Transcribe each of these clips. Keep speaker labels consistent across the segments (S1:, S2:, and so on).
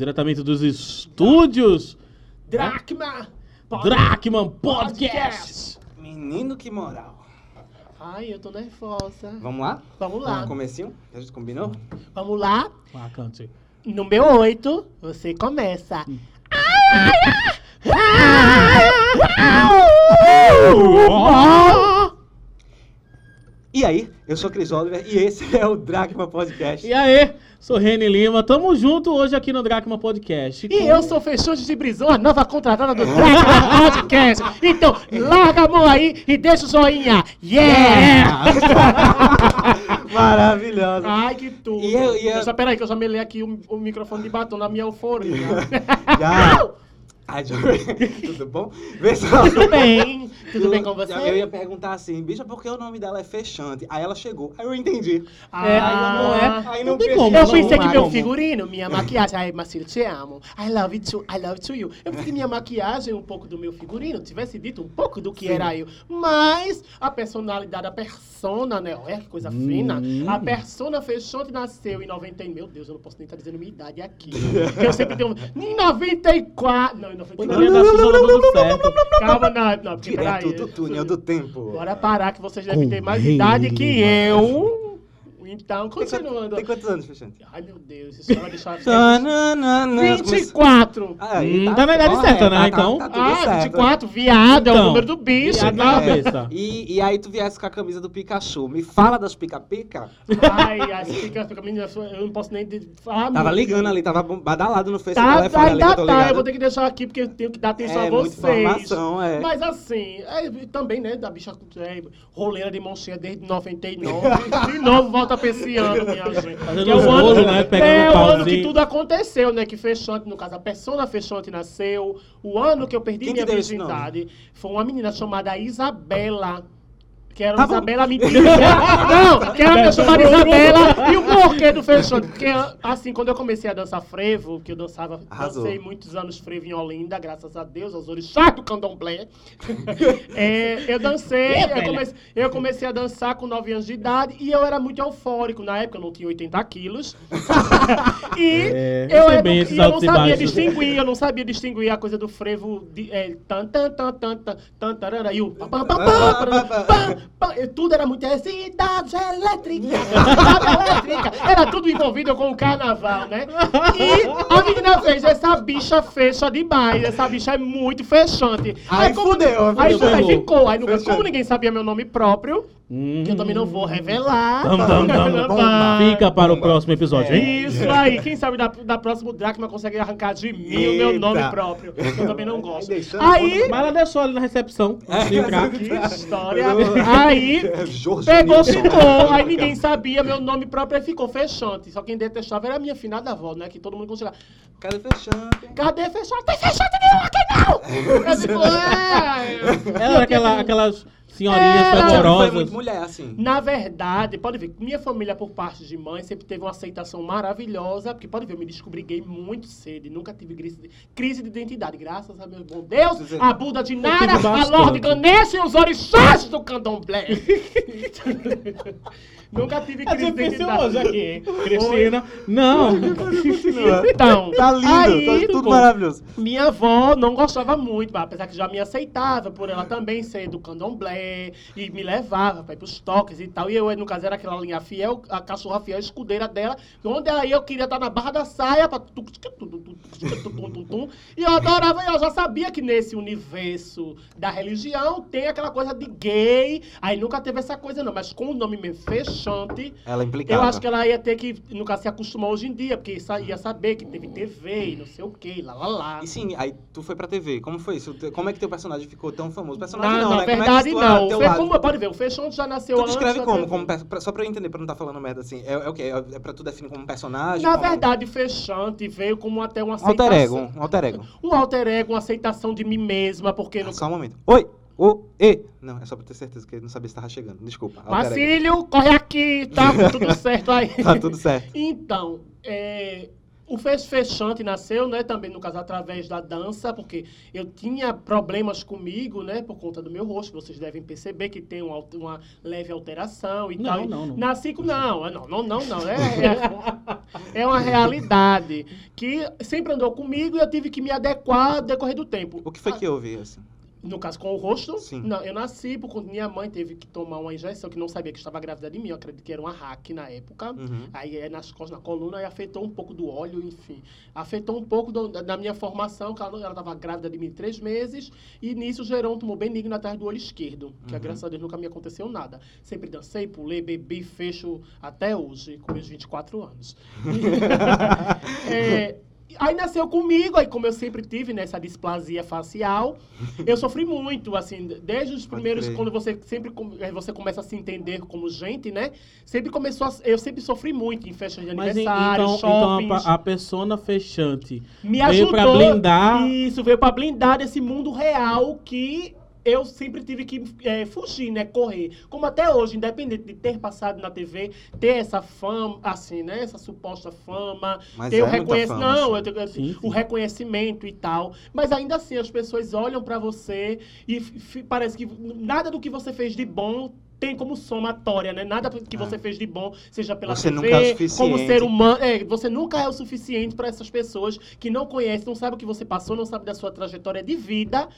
S1: diretamente dos estúdios
S2: Dracma!
S1: Drachman Podcast.
S3: Menino, que moral.
S2: Ai, eu tô nervosa.
S3: Vamos lá?
S2: Vamos lá.
S3: Comecinho? que A gente combinou?
S2: Vamos lá.
S1: Ah, cante.
S2: No meu 8, você começa.
S3: E aí, eu sou Cris Oliver e esse é o Dragma Podcast.
S1: E aí, sou Reni Lima, tamo junto hoje aqui no Drachman Podcast.
S2: E eu sou Fechante de Brison, a nova contratada do Dracma Podcast. Então, larga a mão aí e deixa o joinha. Yeah!
S3: Maravilhosa.
S2: Ai, que tudo.
S3: E eu- e eu-
S2: Só, peraí, que eu já melei aqui o, o microfone de batom na minha euforia.
S3: Já. Ai. Tudo bom? Pessoal,
S2: tudo bem? Tudo bem com você?
S3: Eu ia perguntar assim, bicha, por que o nome dela é Fechante? Aí ela chegou, aí eu entendi.
S1: É, não é.
S3: Aí
S1: Não
S3: não
S1: tem como,
S2: Eu pensei que meu figurino, minha maquiagem, ai, Marcelo, te amo. I love you too, I love you to you. Eu pensei que minha maquiagem, um pouco do meu figurino, tivesse dito um pouco do que era eu. Mas a personalidade, a persona, né? Olha que coisa fina.
S1: Hum.
S2: A persona fechante nasceu em 90 e- Meu Deus, eu não posso nem estar dizendo minha idade aqui. Eu sempre tenho. Em 94. Não, em 94.
S1: Poderia dar Suzana tudo certo.
S2: Calma, não, não,
S3: Direto do túnel do tempo.
S2: Bora parar, que vocês devem ter mais idade que eu. Então,
S3: Tem, quanto-
S2: continuando.
S3: tem quantos anos, Fechante?
S2: Ai, meu Deus, isso vai deixar...
S3: Tananana.
S2: 24!
S3: Aí,
S1: Hum, tá na idade certa, né,
S3: tá-
S1: então?
S3: Tá, tudo
S2: Ah,
S3: certo.
S2: 24, viado, é o
S1: Então,
S2: número do bicho.
S1: viado
S2: tá?
S1: na cabeça.
S3: E, e aí tu viesse com a camisa do Pikachu. Me fala das pica-pica.
S2: Ai, as fica, fica, menina, eu não posso nem de- falar
S3: Tava
S2: muito.
S3: ligando ali, tava bom- badalado no Face do
S2: Tá,
S3: telefone ali, que eu
S2: ainda
S3: tô
S2: tá, eu vou ter que deixar aqui porque eu tenho que dar atenção
S3: É,
S2: a
S3: muita
S2: vocês.
S3: informação, é.
S2: Mas assim, é, também, né, da bicha é, roleira de monchinha desde 99. de novo volta pra esse ano, minha gente. Que é o ano,
S1: né,
S2: é
S1: o
S2: ano que tudo aconteceu, né? Que Fechante, no caso, a persona Fechante nasceu. O ano que eu perdi
S3: Quem
S2: minha virgindade foi uma menina chamada Isabela. Que era
S3: Tá.
S2: Isabela Mentira. Não, que era chamada Isabela. O porquê do Fechante? Porque, assim, quando eu comecei a dançar frevo, que eu dançava,
S3: Arrasou.
S2: dancei muitos anos frevo em Olinda, graças a Deus, aos orixás do candomblé. É, eu dancei,
S1: É,
S2: eu comecei, eu comecei a dançar com 9 anos de idade e eu era muito eufórico. Na época eu não tinha 80 quilos. e
S1: É,
S2: eu,
S1: bem
S2: e eu não sabia distinguir, eu não sabia distinguir a coisa do frevo de, é, tan, tan, tan, tan, tan, tan, tarara, e o pam, pam, pam, pam, pam, pam, pam, tudo era muito assim, elétrica. Era tudo envolvido com o carnaval, né? E a menina fez essa bicha fecha demais. Essa bicha é muito fechante.
S3: Aí
S2: como-
S3: fudeu,
S2: Aí,
S1: fudeu.
S2: aí ficou. Aí, no-
S3: Fechante.
S2: como ninguém sabia meu nome próprio,
S1: Hum.
S2: que eu também não vou revelar.
S1: Tam, tam, tam. Fica para o próximo episódio, hein?
S2: Isso aí, quem sabe da, da próxima o Dracma consegue arrancar de mim o meu
S3: Eita.
S2: nome próprio. que Eu também não gosto.
S3: Aí deixando
S2: Aí,
S1: Mas ela deixou ali na recepção. entrar.
S2: que história. Aí,
S3: É,
S2: pegou, ficou. Aí ninguém sabia meu nome próprio, aí ficou fechante. Só quem detestava era a minha finada avó, né? Que todo mundo conseguia.
S3: Cadê Fechante?
S2: Cadê fechante? Tem fechante nenhum aqui não! É.
S1: Ela era aquela, aquelas senhorinhas.
S3: Foi
S1: fervorosas.
S3: muito mulher, assim.
S2: Na verdade, pode ver, minha família por parte de mãe sempre teve uma aceitação maravilhosa, porque pode ver, eu me descobri gay muito cedo e nunca tive crise de, crise de identidade, graças a meu bom Deus,
S3: Dizer-
S2: a Buda de Nara, a. Lorde Ganesha e os orixás do candomblé. nunca tive
S1: É
S2: crise de identidade.
S1: hoje aqui, hein? Cristina. Não.
S2: Então,
S3: Tá lindo,
S2: aí,
S3: tá tudo
S1: bom.
S3: maravilhoso.
S2: minha avó não gostava muito, apesar que já me aceitava por ela também ser do candomblé e me levava para ir para os toques e tal. E eu, no caso, era aquela linha fiel, a cachorra fiel, a escudeira dela, onde aí eu queria estar na barra da saia, pra... e eu adorava, eu já sabia que nesse universo da religião tem aquela coisa de gay, aí nunca teve essa coisa não, mas com o nome mesmo, fechante,
S3: ela implicava.
S2: eu acho que ela ia ter que, nunca se acostumar hoje em dia, porque ia saber que teve TV e não sei o que, lá, lá, lá.
S3: E sim, aí tu foi pra TV, como foi isso? Como é que teu personagem ficou tão famoso? Personagem
S2: não,
S3: não
S2: na
S3: né?
S2: verdade não, não.
S3: lado?
S2: como, pode ver, o Fechonte já nasceu
S3: Tu descreve
S2: da
S3: como? Como só pra eu entender, pra não estar falando merda assim. É, é o quê? É, é pra tu definir como personagem?
S2: Na
S3: como...
S2: verdade, Fechante veio como até uma
S3: Um
S2: aceitação.
S3: alter ego, um alter ego.
S2: Um alter ego, uma aceitação de mim mesma, porque no
S3: Só um momento. Oi! O, e. Não, é só pra ter certeza, que eu não sabia se tava chegando. Desculpa.
S2: Marcílio, corre aqui, tá tudo certo aí.
S3: Tá tudo certo.
S2: Então, é, o Fez Fechante nasceu, né, também, no caso, através da dança, porque eu tinha problemas comigo, né, por conta do meu rosto, vocês devem perceber que tem uma, uma leve alteração e
S1: Não,
S2: tal.
S1: não, não.
S2: Nasci com... Não, não, não, não, não. É, é, é uma realidade que sempre andou comigo e eu tive que me adequar ao decorrer do tempo.
S3: O que foi que houve, assim?
S2: No caso, com o rosto,
S3: Sim.
S2: não, eu nasci por conta minha mãe teve que tomar uma injeção que não sabia que estava grávida de mim. Eu acredito que era uma hack na época.
S3: Uhum.
S2: Aí é nas costas, na coluna, e afetou um pouco do óleo, enfim. Afetou um pouco do- da, da minha formação, que ela estava grávida de mim três meses, e nisso gerou um tumor benigno atrás do olho esquerdo, que
S3: Uhum.
S2: graças a Deus nunca me aconteceu nada. Sempre dancei, pulei, bebi, fecho até hoje, com meus 24 anos. É, Aí nasceu comigo, aí como eu sempre tive nessa displasia facial, eu sofri muito, assim, desde os primeiros,
S3: crer.
S2: quando você sempre você começa a se entender como gente, né? Sempre começou a, eu sempre sofri muito em festas de
S1: Mas em-
S2: aniversário,
S1: então, então a,
S2: shoppings.
S1: a persona fechante
S2: me
S1: veio
S2: ajudou.
S1: pra blindar.
S2: Isso, veio pra blindar desse mundo real que eu sempre tive que eh, fugir, né? Correr. Como até hoje, independente de ter passado na TV, ter essa fama, assim, né? Essa suposta fama,
S3: Mas
S2: ter
S3: é
S2: o reconhecimento. Não,
S3: assim.
S2: eu tenho-
S1: Sim,
S2: o
S1: sim.
S2: reconhecimento e tal. Mas ainda assim, as pessoas olham pra você e parece que nada do que você fez de bom tem como somatória, né? Nada que
S3: É.
S2: você fez de bom, seja pela
S3: Você
S2: TV,
S3: nunca é o
S2: como
S3: suficiente.
S2: ser humano. É, você nunca é o suficiente para essas pessoas que não conhecem, não sabem o que você passou, não sabem da sua trajetória de vida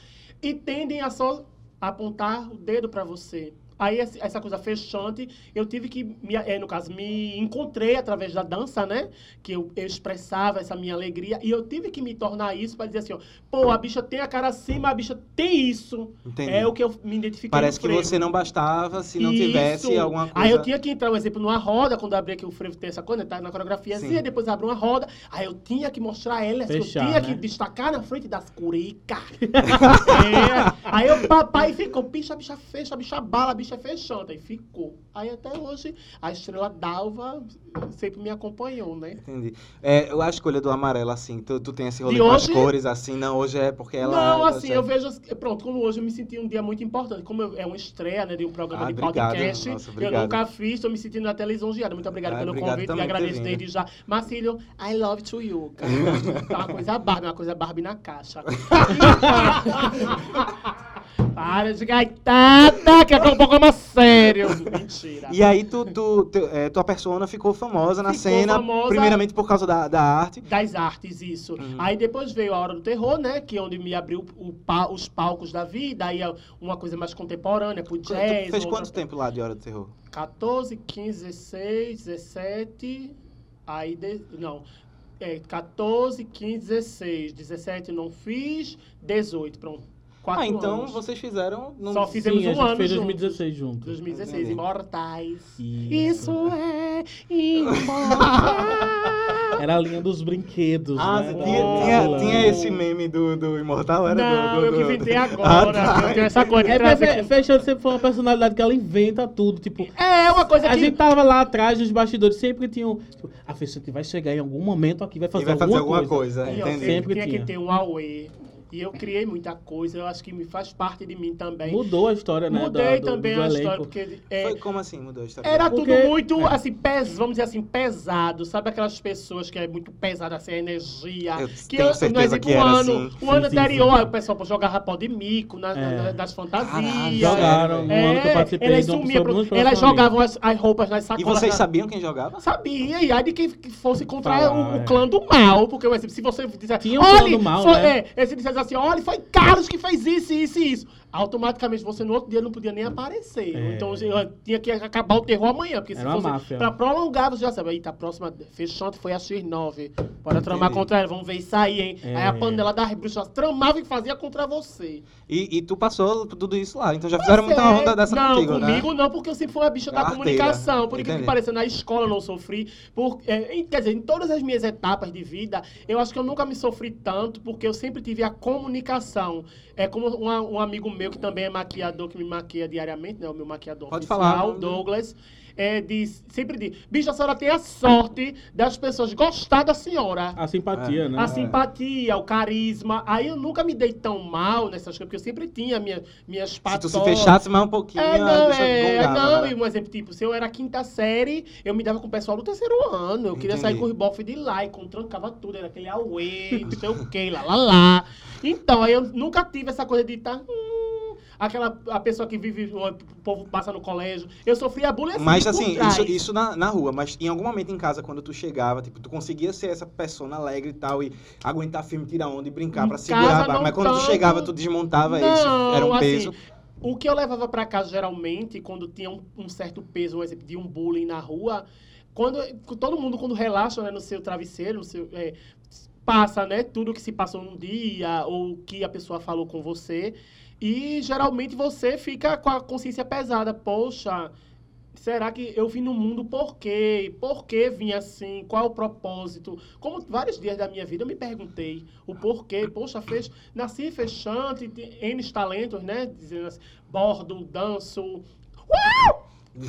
S2: e tendem a só apontar o dedo para você. Aí essa coisa fechante, eu tive que, me, eh, no caso, me encontrei através da dança, né? Que eu, eu expressava essa minha alegria e eu tive que me tornar isso para dizer assim, ó, pô, a bicha tem a cara assim, mas a bicha tem isso.
S3: Entendi.
S2: É o que eu me identifiquei
S3: Parece que você não bastava se não
S2: Isso.
S3: tivesse alguma coisa.
S2: Aí eu tinha que entrar, um exemplo, numa roda, quando eu abri aqui o frevo tem essa coisa, tá na coreografia
S3: Sim.
S2: assim, depois abre uma roda, aí eu tinha que mostrar ela, assim,
S1: Fechar,
S2: eu tinha
S1: né?
S2: que destacar na frente das curicas. é. Aí o papai ficou, bicha, bicha fecha, bicha bala, bicha fechante. Aí ficou. Aí até hoje, a estrela d'alva sempre me acompanhou, né?
S3: Entendi. É, a escolha do amarelo, assim, tu, tu tem esse rolê com as cores, assim, não, hoje é porque ela...
S2: não,
S3: ela
S2: assim, eu vejo. Pronto, como hoje eu me senti um dia muito importante. Como eu- é uma estreia, né, de um programa
S3: Ah,
S2: de
S3: obrigado.
S2: podcast.
S3: Nossa,
S2: eu nunca fiz, tô me sentindo até lisonjeada. Muito obrigado
S3: Ah,
S2: pelo
S3: obrigado
S2: convite e agradeço desde já. Marcílio, I love to you. cara. tá uma coisa Barbie, uma coisa Barbie na caixa. Para de gaitada, que é um programa sério. Mentira.
S3: E aí tu, tu, tu- é, tua persona ficou famosa na
S2: Ficou
S3: cena,
S2: famosa.
S3: primeiramente por causa da, da arte.
S2: Das artes, isso.
S3: Uhum.
S2: Aí depois veio a Hora do Terror, né? Que é onde me abriu o pa- os palcos da vida. Aí é uma coisa mais contemporânea, pro
S3: Tu
S2: jazz.
S3: fez
S2: outra-
S3: quanto tempo lá de Hora do Terror?
S2: 14, 15, 16, 17. Aí. De, não. É, 14, 15, 16. 17 não fiz. 18, pronto. Quatro
S3: ah, então
S2: anos.
S3: vocês fizeram... Não...
S2: Só fizemos
S1: Sim, a
S2: um
S1: gente
S2: ano
S1: fez
S2: juntos.
S1: 2016 junto.
S2: 2016,
S3: Entendi.
S2: Imortais.
S1: Isso.
S2: Isso é imortal.
S1: Era a linha dos brinquedos,
S3: Ah,
S1: né?
S3: tinha,
S2: Oh.
S3: tinha, tinha esse meme do, do Imortal? Era
S2: Não,
S3: do, do,
S2: eu que
S3: do-
S2: inventei
S3: Ah,
S2: agora.
S3: tá.
S2: Eu tenho essa coisa
S1: É, Fe-
S2: aqui.
S1: Fechando sempre foi uma personalidade que ela inventa tudo, tipo...
S2: É uma coisa
S1: A
S2: que.
S1: gente tava lá atrás dos bastidores, sempre tinham... Tipo, a Fechante vai chegar em algum momento aqui, vai fazer,
S3: vai fazer
S1: alguma,
S3: alguma coisa,
S2: ó,
S3: entendi.
S1: Sempre
S2: tinha
S1: tinha.
S2: que ter um Aue. E eu criei muita coisa, eu acho que me faz parte de mim também.
S1: Mudou a história, né?
S2: Mudei
S1: do-
S2: também
S1: do
S2: a
S1: elenco.
S2: história, porque é,
S3: Foi como assim mudou a história?
S2: era
S1: Porque-
S2: tudo muito,
S1: é.
S2: assim, pes, vamos dizer assim, pesado. Sabe aquelas pessoas que é muito pesada, assim, a energia.
S3: Eu
S2: que
S3: tenho
S2: eu,
S3: certeza
S2: no exemplo,
S3: que
S2: um
S3: era
S2: ano,
S3: assim.
S2: o
S1: Sim,
S2: ano
S1: sim,
S2: anterior,
S1: sim.
S2: o pessoal jogava pau de mico na,
S1: É.
S2: na- das fantasias.
S3: Caralho,
S1: Jogaram no
S2: É,
S1: ano que eu participei
S2: elas
S1: um
S2: sumiam, pro- elas jogavam as, as roupas nas
S3: E
S2: sacolas.
S3: vocês
S2: na-
S3: sabiam quem jogava?
S2: Sabia, e aí de quem que fosse contra o, o
S1: é.
S2: clã do mal, porque por exemplo, se você disser,
S1: Tinha um clã do mal, né?
S2: é, se dissesse assim, olha, foi Carlos que fez isso, isso e isso, automaticamente você no outro dia não podia nem aparecer.
S1: É.
S2: Então eu tinha que acabar o terror amanhã, porque se
S1: Era uma
S2: fosse
S1: máfia.
S2: pra prolongar, você já sabe, eita, a próxima fechante foi a X9, bora tramar contra ela, vamos ver isso aí, hein.
S1: É.
S2: Aí a panela das bruxas tramava e fazia contra você.
S3: E, e tu passou tudo isso lá, então já fizeram muita
S2: Pois é.
S3: onda dessa
S2: não,
S3: contigo, né?
S2: comigo não, porque eu sempre fui uma bicha da comunicação. Por que pareça, na escola eu não sofri. Por, é, em- quer dizer, em todas as minhas etapas de vida, eu acho que eu nunca me sofri tanto, porque eu sempre tive a comunicação. É como uma- um amigo meu meu, que também é maquiador, que me maquia diariamente, né? O meu maquiador
S3: Pode
S2: oficial,
S3: falar.
S2: Douglas. É, diz, sempre diz, bicho, a senhora tem a sorte das pessoas gostar da senhora.
S1: A simpatia,
S3: É.
S1: né?
S2: A simpatia, o carisma. Aí eu nunca me dei tão mal nessas coisas, porque eu sempre tinha minha, minhas
S3: Se tu se fechasse mais um pouquinho,
S2: É, não, é,
S3: gongava,
S2: não,
S3: né?
S2: e um exemplo, tipo, se eu era quinta série, eu me dava com o pessoal do terceiro ano, eu queria sair
S3: Entendi.
S2: com os bofs de lá, e com trancava tudo, era aquele auê, não sei o que, lá, lá, lá. Então, aí eu nunca tive essa coisa de estar, hum, aquela, a pessoa que vive, o povo passa no colégio, eu sofria bullying assim,
S3: Mas assim, isso, isso na, na rua, mas em algum momento em casa, quando tu chegava, tipo, tu conseguia ser essa persona alegre e tal, e aguentar filme, tirar onda e brincar pra segurar a barra.
S2: não
S3: Mas quando tu
S2: tanto.
S3: chegava, tu desmontava isso, era um
S2: assim,
S3: peso.
S2: O que eu levava pra casa geralmente, quando tinha um, um certo peso, um exemplo, de um bullying na rua, quando todo mundo quando relaxa né, no seu travesseiro, no seu, é, passa, né, tudo que se passou no dia ou que a pessoa falou com você, e geralmente você fica com a consciência pesada, poxa, Será que eu vim no mundo por quê? Por que vim assim? Qual o propósito? Como vários dias da minha vida eu me perguntei o porquê. Poxa, fez, nasci fechante, N talentos, né? Dizendo assim, bordo, danço,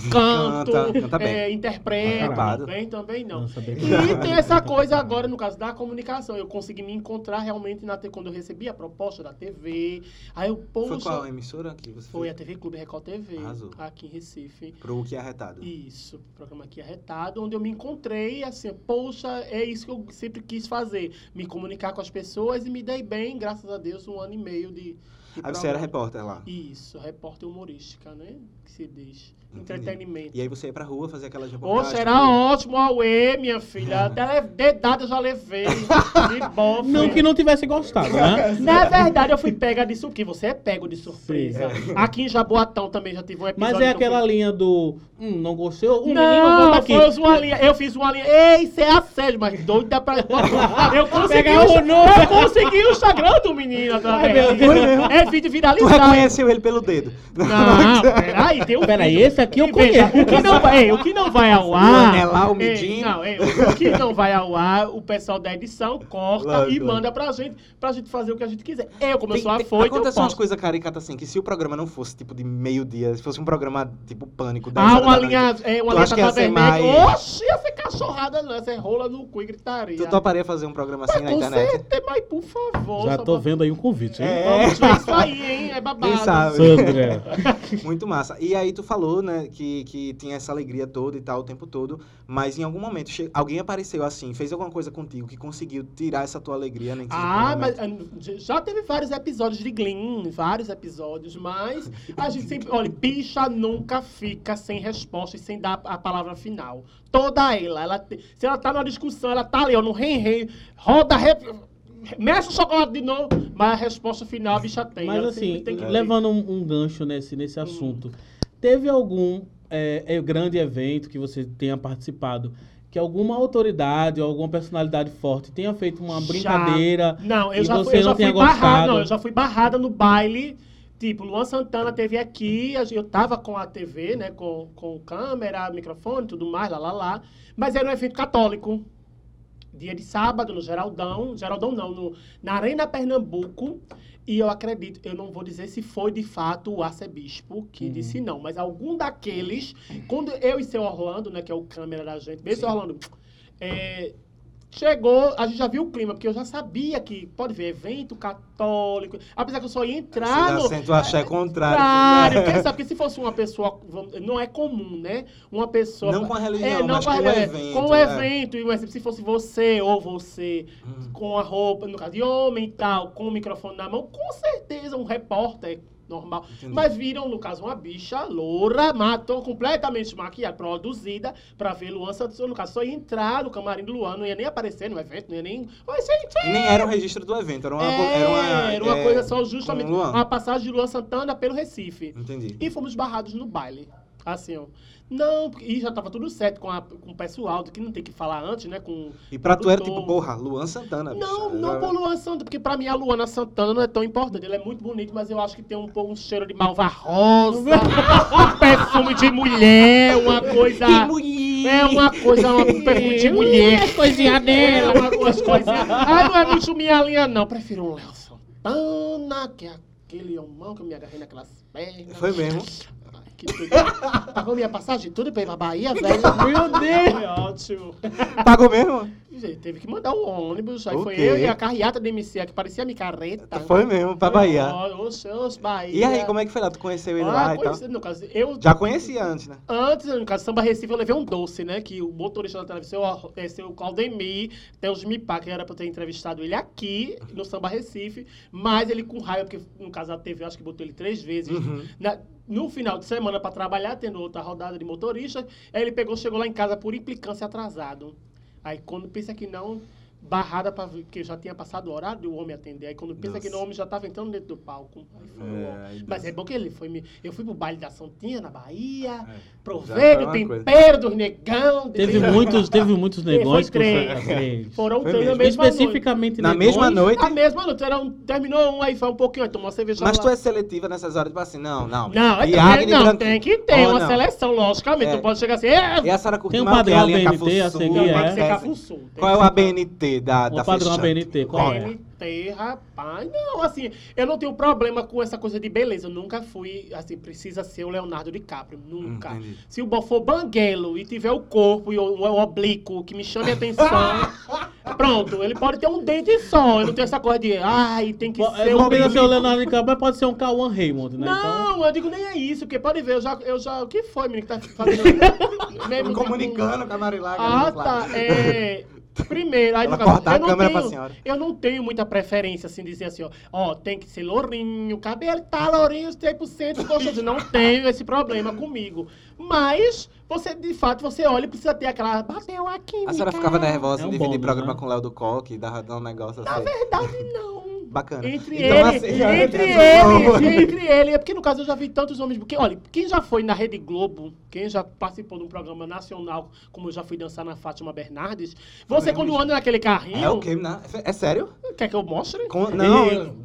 S2: canto,
S3: Canta, canta bem.
S2: é, interpreto,
S3: Acabado.
S2: bem também não.
S1: Bem.
S2: E tem essa coisa agora, no caso da comunicação. Eu consegui me encontrar realmente na, te- quando eu recebi a proposta da TV. Aí eu, poxa,
S3: Foi qual emissora que você
S2: foi a
S3: fez?
S2: TV Clube Record TV,
S3: Arrasou.
S2: aqui em Recife.
S3: Pro que é arretado.
S2: Isso, programa aqui arretado, onde eu me encontrei, assim, poxa, é isso que eu sempre quis fazer, me comunicar com as pessoas e me dei bem, graças a Deus, um ano e meio de
S3: Aí você era repórter lá.
S2: Isso, repórter humorística, né, que se diz,
S3: Entendi.
S2: entretenimento.
S3: E aí você ia pra rua fazer aquelas reportagens.
S2: Poxa, era ótimo, Aue, minha filha, até dedada eu já levei, de bofe.
S1: Não que não tivesse gostado, né?
S2: Na verdade, eu fui pega de surpresa, você é pego de surpresa. Aqui em Jaboatão também já tive um episódio
S1: Mas é
S2: que eu
S1: aquela
S2: fui-
S1: linha do. Hum, não gostou? Um menino
S2: Não,
S1: volta aqui.
S2: foi uma linha. Eu fiz uma linha. Ei, isso é assédio, mas doida pra. Eu consegui,
S1: Pegar
S2: o, eu consegui o Instagram do menino através.
S1: Ai, meu
S3: Deus. Foi mesmo?
S2: É vídeo
S3: Tu
S2: viralizado.
S3: reconheceu ele pelo dedo.
S2: Não, peraí, tem um
S1: Peraí, esse aqui eu
S2: veja,
S1: conheço.
S2: O que não vai, ei, o que não vai ao ar.
S3: anelar, o
S2: ei, não, ei, o que não vai ao ar, o pessoal da edição corta
S3: Claro,
S2: e
S3: claro.
S2: manda pra gente, pra gente fazer o que a gente quiser. Eu, como eu
S3: Tem-
S2: sou
S3: tem-
S2: afoito, eu
S3: Acontece umas coisas caricatas assim, que se o programa não fosse tipo de meio-dia, se fosse um programa tipo pânico, 10
S2: Ah, uma
S3: da
S2: linha, é, uma
S3: Tu
S2: linha
S3: ser
S2: vermelha.
S3: mais-
S2: Oxi, ia ser cachorrada, não. Ia ser rola no cu e gritaria.
S3: Tu toparia fazer um programa assim
S2: Mas
S3: na internet?
S2: mas por favor.
S1: Já tô
S2: pra-
S1: vendo aí um convite, hein?
S3: É.
S2: Vamos aí, hein? É babado.
S3: Quem sabe?
S1: Sandra.
S3: Muito massa. E aí tu falou, né, que, que tinha essa alegria toda e tal o tempo todo, mas em algum momento che- alguém apareceu assim, fez alguma coisa contigo que conseguiu tirar essa tua alegria, nem que um
S2: Ah, mas ah, já teve vários episódios de Glee, vários episódios, mas a gente sempre. Olha, bicha nunca fica sem resposta e sem dar a palavra final. Toda ela, ela te- se ela tá numa discussão, ela tá ali, ó, no rei-rei, roda, re, mexe o chocolate de novo, mas a resposta final a bicha tem.
S1: Mas assim,
S2: tem
S1: levando um, um gancho nesse, nesse
S2: Hum.
S1: assunto, teve algum é, é, grande evento que você tenha participado que alguma autoridade ou alguma personalidade forte tenha feito uma
S2: Já.
S1: brincadeira
S2: Não, eu
S1: e
S2: já fui, eu
S1: não
S2: já fui barrada.
S1: gostado?
S2: Não, eu já fui barrada no baile. Tipo, Luan Santana teve aqui, eu tava com a TV, né? Com, com câmera, microfone, tudo mais, lá, lá, lá. Mas era um evento católico. Dia de sábado, no Geraldão. Geraldão não, no, na Arena Pernambuco. E eu acredito, eu não vou dizer se foi de fato o arcebispo que
S1: Uhum.
S2: disse não, mas algum daqueles, quando eu e seu Orlando, né, que é o câmera da gente, seu Orlando, é, chegou, a gente já viu o clima, porque eu já sabia que, pode ver, evento católico, apesar que eu só ia entrar
S3: Se
S2: no...
S3: dá certo achar é contrário.
S2: Claro, quem sabe que se fosse uma pessoa, não é comum, né? Uma pessoa...
S3: Não com a religião,
S2: é, não
S3: mas
S2: com, a
S3: com o evento,
S2: Com o
S3: é.
S2: evento, e exemplo, se fosse você ou você
S3: Hum.
S2: com a roupa, no caso de homem e tal, com o microfone na mão, com certeza um repórter normal.
S3: Entendi.
S2: Mas viram, no caso, uma bicha loura, matou, completamente maquiada, produzida, pra ver Luan Santos. No caso, só ia entrar no camarim do Luan, não ia nem aparecer no evento, não ia nem. Mas, gente,
S3: E nem era o registro do evento, era uma,
S2: é,
S3: era uma,
S2: era uma
S3: é,
S2: coisa só justamente. Uma passagem de Luan Santana pelo Recife.
S3: Entendi.
S2: E fomos barrados no baile. Assim, ó. Não, e já tava tudo certo com, a- com o pessoal, que não tem que falar antes, né? Com
S3: E pra tu era
S2: produtor.
S3: tipo, porra, Luan Santana.
S2: Não,
S3: bicho.
S2: não por Luan Santana, porque pra mim a Luana Santana não é tão importante. Ela é muito bonita, mas eu acho que tem um pouco um cheiro de malva rosa, um perfume de mulher, uma coisa. É uma coisa, um perfume de mulher.
S1: coisinha
S2: É uma umas coisinhas. Ah, não é muito minha linha, não. Prefiro um Léo Santana, que é aquele homão que eu me agarrei naquelas pernas.
S3: Foi mesmo.
S2: Tudo. Pagou minha passagem tudo pra ir pra Bahia, velho.
S1: Meu Deus!
S2: Foi ótimo.
S3: Pagou mesmo?
S2: Gente, Teve que mandar o ônibus, aí
S3: O
S2: foi
S3: quê?
S2: eu e a carreata da MC, que parecia micareta.
S3: Foi mesmo, pra Bahia.
S2: Os, os Bahia.
S3: E aí, como é que foi lá? Tu conheceu ele
S2: ah,
S3: lá e tal?
S2: conheci- no caso, eu
S3: Já conhecia antes, né?
S2: Antes, no caso, Samba Recife, eu levei um doce, né? Que o motorista da televisão, é seu Claudemir, tem os Mipá, que era pra eu ter entrevistado ele aqui, no Samba Recife, mas ele com raiva, porque no caso a TV, eu acho que botou ele três vezes.
S3: Uhum.
S2: Na- no final de semana, pra trabalhar, tendo outra rodada de motorista, aí ele pegou, chegou lá em casa por implicância atrasado. Aí quando pensa que não, barrada pra ver, porque já tinha passado o horário do homem atender. Aí quando pensa que
S3: Nossa.
S2: não, o homem já tava entrando dentro do palco. Aí foi,
S3: É,
S2: Mas
S3: Deus.
S2: é bom que ele foi. me- Eu fui pro baile da Santinha, na Bahia.
S3: Já
S2: Provei
S3: foi
S2: o
S3: uma
S2: tempero dos negão.
S1: Teve
S2: de-
S1: muitos, teve muitos
S2: Foi
S1: negócios que
S2: três. Foram
S3: Foi
S2: três na
S3: mesmo.
S2: mesma
S1: Especificamente
S3: Na
S1: negões,
S3: mesma noite.
S2: noite. A mesma noite. Era um, terminou um, aí foi um pouquinho, aí tomou uma cerveja
S3: Mas
S2: lá.
S3: tu é seletiva nessas horas, tipo assim, não, não.
S2: Não, é
S3: Iagni
S2: não,
S3: Branco-
S2: tem que ter
S3: Oh,
S2: uma
S3: não.
S2: seleção, logicamente.
S3: É.
S2: Não pode chegar assim, é,
S3: E a Sara curte
S1: Tem um
S3: mais o quê?
S1: padrão
S3: A linha
S1: ABNT a seguir, é?
S2: tem que tem
S3: Qual é
S2: que
S3: o ABNT da, da
S1: O padrão
S3: Sexta?
S1: ABNT, qual é?
S2: BNT, rapaz. Não, assim, eu não tenho problema com essa coisa de beleza. Eu nunca fui, assim, precisa ser o Leonardo DiCaprio. Nunca.
S3: Entendi.
S2: Se o for banguelo e tiver o corpo e o, o oblíquo que me chame a atenção, pronto, ele pode ter um dente só. Eu não tenho essa coisa de, ai, tem que
S1: Po-
S2: ser
S1: é, precisa ser o. Leonardo DiCaprio, mas pode ser um Cauã Raymond, né? Então,
S2: Não, eu digo nem é isso, porque pode ver, eu já, eu já, o que foi, menino, que tá fazendo... Mesmo
S3: Me
S2: com-
S3: comunicando com a Marilaga.
S2: Ah, tá. É. Primeiro, aí
S3: Ela
S2: no caso, eu não,
S3: câmera pra
S2: tenho,
S3: senhora.
S2: eu não tenho muita preferência, assim, dizer assim, ó, ó, tem que ser lourinho, cabelo tá lourinho, 100% gostoso. Não tenho esse problema comigo. Mas, você, de fato, você olha e precisa ter aquela, bateu aqui,
S3: A senhora ficava nervosa
S1: É
S3: em
S1: um
S3: dividir
S1: bônus,
S3: programa
S1: né?
S3: com o Léo do Coque, dava dar um negócio
S2: Na
S3: assim.
S2: verdade, não.
S3: Bacana.
S2: Entre
S3: Então,
S2: ele,
S3: assim,
S2: entre ele, entre ele, é porque no caso eu já vi tantos homens, porque olha, quem já foi na Rede Globo, quem já participou de um programa nacional, como eu já fui dançar na Fátima Bernardes, você
S3: mesmo,
S2: quando anda naquele carrinho,
S3: É o quê? Não, É sério?
S2: quer que eu mostre?
S3: Com- Não,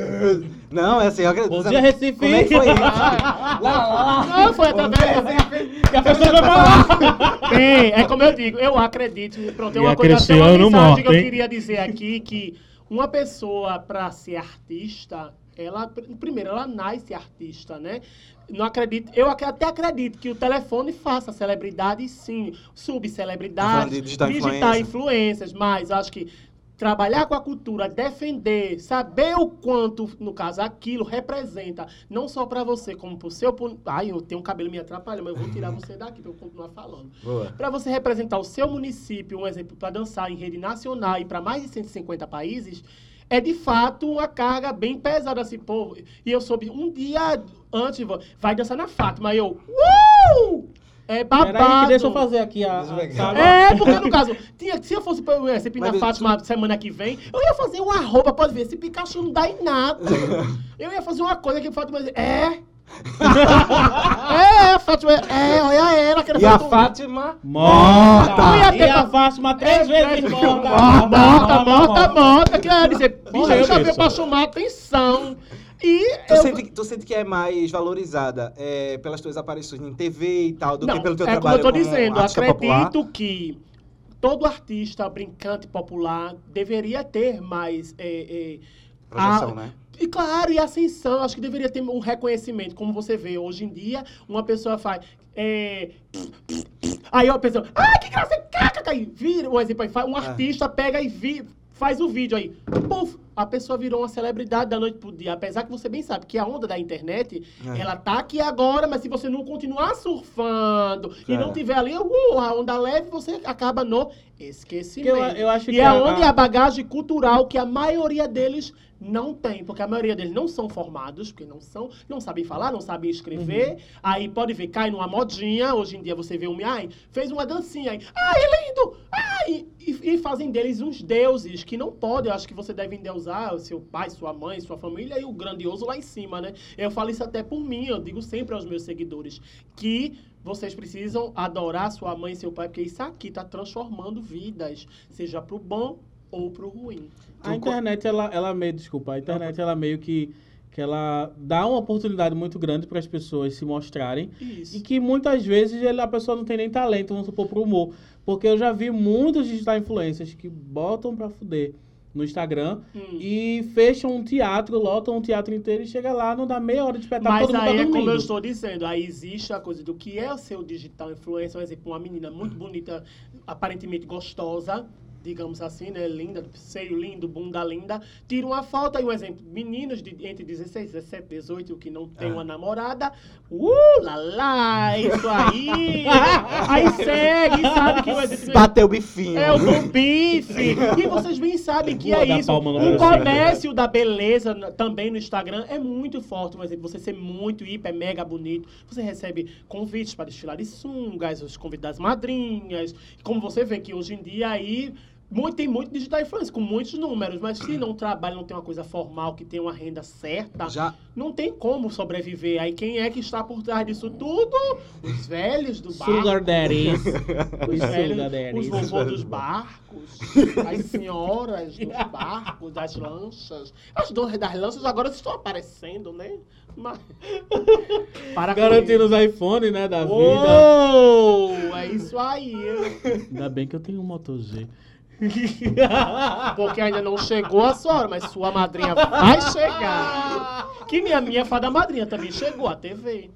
S3: não, é assim, eu acredito.
S1: Bom dia, Recife!
S3: Como é que foi isso?
S2: Não, foi através
S1: Que a pessoa vai falar!
S2: Bem, é como eu digo, eu acredito. Pronto,
S1: E
S2: uma coisa, tem uma mensagem que eu
S1: hein?
S2: queria dizer aqui, que uma pessoa, para ser artista, ela, pr- primeiro, ela nasce artista, né? Não acredito, eu até acredito que o telefone faça celebridade, sim,
S3: Tá
S2: subcelebridade,
S3: de digital
S2: digital influências, mas acho que trabalhar com a cultura, defender, saber o quanto, no caso, aquilo representa, não só para você, como pro seu... pu- Ai, eu tenho um cabelo me atrapalha, mas eu vou tirar você daqui para eu continuar falando. Para você representar o seu município, um exemplo, para dançar em rede nacional e para mais de 150 países, é de fato uma carga bem pesada assim, pô. E eu soube um dia antes, vai dançar na Fátima. Aí eu, uh! É babado.
S1: Peraí, que deixa eu fazer aqui a. A- sabe?
S2: É, porque no caso, tinha, se eu fosse pra sempre na Fátima semana que vem, eu ia fazer uma roupa, pode ver, esse Pikachu não dá em nada. Eu ia fazer uma coisa que o Fátima ia dizer, é? é, Fátima, é, olha ela. quero
S3: E a Fátima?
S1: Morta!
S2: Ia
S1: E a Fátima três vezes morta!
S2: Morta, morta, morta, quer dizer, bicho, eu já
S1: bicho.
S2: pra chamar atenção. E
S3: Tu,
S2: eu...
S3: sente, tu sente que é mais valorizada é, pelas tuas aparições em TV e tal, do
S2: Não,
S3: que pelo teu
S2: é como
S3: trabalho
S2: eu tô dizendo,
S3: artista popular?
S2: acredito que todo artista brincante popular deveria ter mais... é, é,
S3: Projeção,
S2: Ah,
S3: né?
S2: E claro, e ascensão, acho que deveria ter um reconhecimento, como você vê hoje em dia, uma pessoa faz. é, Aí a pessoa, ah, que graça, caca, aí vira, um exemplo um
S3: É.
S2: artista pega e vi, faz o vídeo aí, puf, a pessoa virou uma celebridade da noite pro dia, apesar que você bem sabe que a onda da internet,
S3: É.
S2: ela tá aqui agora, mas se você não continuar surfando e
S3: É.
S2: não tiver ali, uh, a onda leve, você acaba no esquecimento.
S1: Que eu, eu acho
S2: E
S1: que
S2: é
S1: a-
S2: onde
S1: a-
S2: a bagagem cultural que a maioria deles não tem, porque a maioria deles não são formados, porque não são, não sabem falar, não sabem escrever.
S1: Uhum.
S2: Aí pode ver, cai numa modinha, hoje em dia você vê um ai, fez uma dancinha aí, ai, lindo! Ai! E, e fazem deles uns deuses que não podem, eu acho que você deve endeusar o seu pai, sua mãe, sua família e o grandioso lá em cima, né? Eu falo isso até por mim, eu digo sempre aos meus seguidores que vocês precisam adorar sua mãe e seu pai, porque isso aqui tá transformando vidas, seja pro bom ou pro ruim.
S1: A internet, ela, ela meio, desculpa, a internet, ela meio que, que ela dá uma oportunidade muito grande para as pessoas se mostrarem
S2: Isso.
S1: e que muitas vezes a pessoa não tem nem talento, vamos supor, pro humor. Porque eu já vi muitos digital influencers que botam pra fuder no Instagram
S2: Hum.
S1: e fecham um teatro, lotam um teatro inteiro e chega lá, não dá meia hora de espetáculo,
S2: Mas
S1: todo mundo
S2: aí
S1: tá
S2: é como eu estou dizendo, aí existe a coisa do que é o seu digital influencer, por exemplo, uma menina muito bonita, aparentemente gostosa, digamos assim, né, linda, seio lindo, bunda linda, tira uma foto, aí um exemplo, meninos de entre 16, 17, 18 que não tem
S3: Ah.
S2: uma namorada, uh, lá lá, isso aí, aí segue, sabe que o exemplo...
S3: Bateu o bifinho.
S2: É o bom bife. E vocês bem sabem que
S1: Boa
S2: é isso. O comércio da beleza também no Instagram é muito forte. Por exemplo, você ser muito hiper, mega bonito. Você recebe convites para desfilar de sungas, os convites das madrinhas. Como você vê que hoje em dia aí. Muito, tem muito digital influencer, com muitos números, mas se não trabalha, não tem uma coisa formal, que tem uma renda certa,
S3: Já,
S2: não tem como sobreviver. Aí quem é que está por trás disso tudo? Os velhos do bar.
S1: Sugar daddies.
S2: Os velhos, os vovôs dos barcos, as senhoras dos barcos, das lanchas. As donas das lanchas agora estão aparecendo, né? Mas... Para
S1: Garantindo os iPhones, né, da vida.
S2: Uou, é isso aí.
S1: Ainda bem que eu tenho um Moto G.
S2: Porque ainda não chegou a sua hora, mas sua madrinha vai chegar. Que nem a minha fada madrinha também chegou, a TV.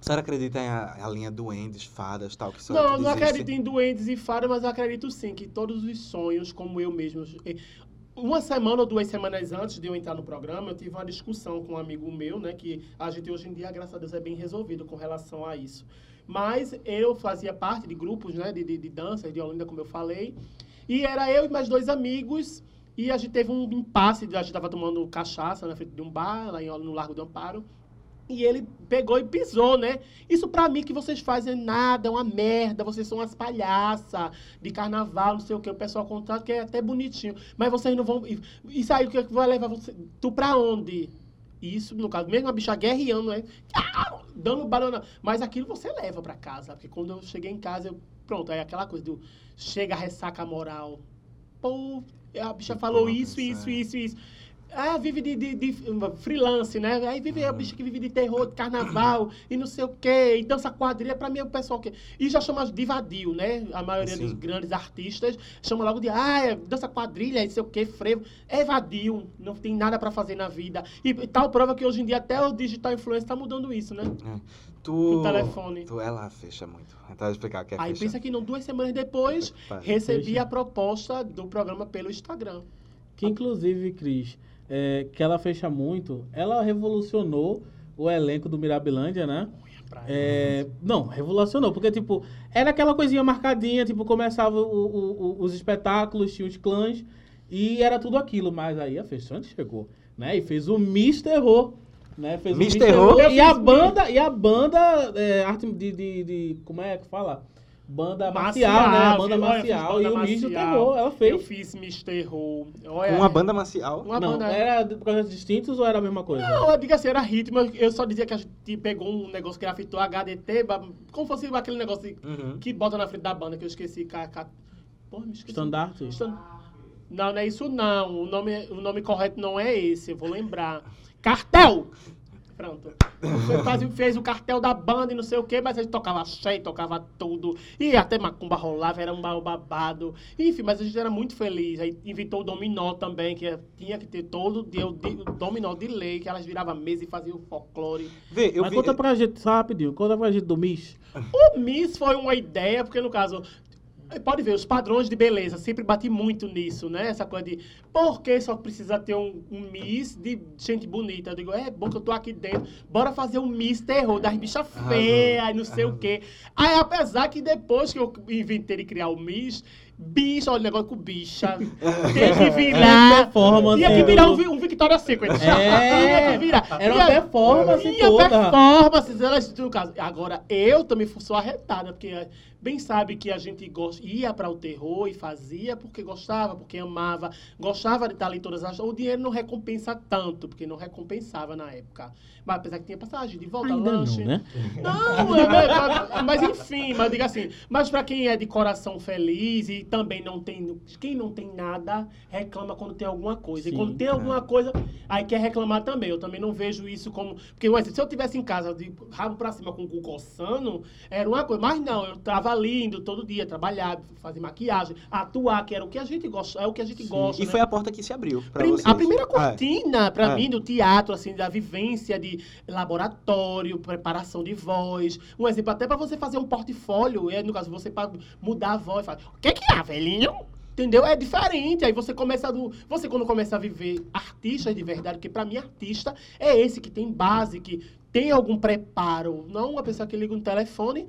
S3: a senhora acredita em a, a linha duendes, fadas, tal, que
S2: Não, não acredito em duendes e fadas, mas eu acredito sim que todos os sonhos, como eu mesmo. eh, Uma semana ou duas semanas antes de eu entrar no programa, eu tive uma discussão com um amigo meu, né? Que a gente hoje em dia, graças a Deus, é bem resolvido com relação a isso. Mas eu fazia parte de grupos, né? De, de, de dança, de Olinda, como eu falei. E era eu e mais dois amigos. E a gente teve um impasse, a gente estava tomando cachaça na frente de um bar, lá em, no Largo do Amparo. E ele pegou e pisou, né? Isso pra mim que vocês fazem nada, é uma merda, vocês são umas palhaças de carnaval, não sei o que, o pessoal contrata, que é até bonitinho. Mas vocês não vão. Isso aí o que é que vai levar você. Tu pra onde? Isso, no caso, mesmo a bicha guerreando, né? Ah, Dando barulho. Mas aquilo você leva pra casa. Porque quando eu cheguei em casa, eu. Pronto, aí aquela coisa do. Chega a ressaca moral. Pô, a bicha falou isso, isso, isso, isso. Ah, vive de, de, de freelance, né? Aí vive a bicha que vive de terror, de carnaval e não sei o quê. E dança quadrilha, pra mim é o pessoal que. E já chama de vadio, né? A maioria
S3: Sim.
S2: dos grandes artistas chama logo de, ah, é dança quadrilha, não sei o quê, frevo. É vadio, não tem nada pra fazer na vida. E, e tal prova que hoje em dia até o digital influencer tá mudando isso, né?
S3: Tu,
S2: O telefone.
S3: Tu, ela fecha muito. Então, explicar o que é
S2: Aí
S3: fecha.
S2: pensa que não, duas semanas depois, recebi
S1: Fecha.
S2: a proposta do programa pelo Instagram.
S1: Que inclusive, Cris, é, que ela fecha muito, ela revolucionou o elenco do Mirabilândia, né? É, não, revolucionou, porque, tipo, era aquela coisinha marcadinha, tipo, começava o- o- o- os espetáculos, tinha os clãs, e era tudo aquilo, mas aí a Fechante chegou, né? E fez o Miss Terror, né? Fez
S3: Miss
S1: o
S3: Terror?
S1: e a banda, e a banda, é, arte de, de, de- como é que fala? Banda marcial, né? A banda
S2: viu? Eu
S1: marcial,
S2: banda
S1: e o Miss do
S2: marcial.
S1: Terror, ela
S2: Eu
S1: fez.
S2: fiz Mr. Who. Olha,
S3: Uma banda marcial.
S2: Uma
S1: não,
S2: banda.
S1: era de projetos distintos ou era a mesma coisa?
S2: Não, eu digo assim, era ritmo. Eu só dizia que a gente pegou um negócio que grafitou HDT, como fosse aquele negócio
S3: Uhum.
S2: que bota na frente da banda, que eu esqueci. Ca, ca... Porra, me esqueci. Não, não é isso não. O nome, o nome correto não é esse, eu vou lembrar. Cartel! Pronto. Você fazia, fez o cartel da banda e não sei o quê, mas a gente tocava cheio, tocava tudo. E até macumba rolava, era um ba- babado. Enfim, mas a gente era muito feliz. Aí inventou o dominó também, que tinha que ter todo dia o, dominó de lei, que elas viravam mesa e faziam folclore.
S3: Vê, eu
S1: Mas
S3: vi...
S1: conta pra gente, só rapidinho, conta pra gente do Miss.
S2: O Miss foi uma ideia, porque no caso. Pode ver, os padrões de beleza, sempre bati muito nisso, né? Essa coisa de por que só precisa ter um, um Miss de gente bonita? Eu digo, é bom que eu tô aqui dentro, bora fazer um Miss terror das bichas feias, não sei o quê. Aí, apesar que depois que eu inventei de criar o Miss, bicha, olha o negócio com bicha, tem que virar.
S1: performance.
S2: Tinha que virar um, um Victoria's Secret.
S1: É,
S2: Tinha que virar.
S1: Era uma performance
S2: tinha
S1: toda.
S2: performances, elas, no caso. Agora, eu também fui- sou arretada, porque bem sabe que a gente ia para o terror e fazia porque gostava, porque amava, gostava de estar ali todas as... O dinheiro não recompensa tanto, porque não recompensava na época. Mas apesar que tinha passagem de volta,
S1: Ainda
S2: lanche...
S1: não, né?
S2: Não, é, é, mas enfim, mas diga assim, mas pra quem é de coração feliz e também não tem, quem não tem nada, reclama quando tem alguma coisa.
S1: Sim,
S2: e quando tem
S3: é.
S2: alguma coisa, coisa, aí quer reclamar também. Eu também não vejo isso como. Porque, ué, se eu tivesse em casa de rabo pra cima com o cu coçando, era uma coisa. Mas não, eu tava lindo todo dia, trabalhar, fazer maquiagem, atuar, que era o que a gente gosta, é o que a gente gosta.
S3: E
S2: né?
S3: foi a porta que se abriu pra
S2: Prim-
S3: vocês.
S2: a primeira
S3: É.
S2: cortina, pra
S3: É.
S2: mim, do teatro, assim, da vivência de laboratório, preparação de voz. Um exemplo, até pra você fazer um portfólio, é, no caso, você pra mudar a voz, fala, o que que é, velhinho? Entendeu? É diferente. Aí você começa do- Você, quando começa a viver artistas de verdade, porque pra mim, artista é esse que tem base, que tem algum preparo. Não uma pessoa que liga um telefone.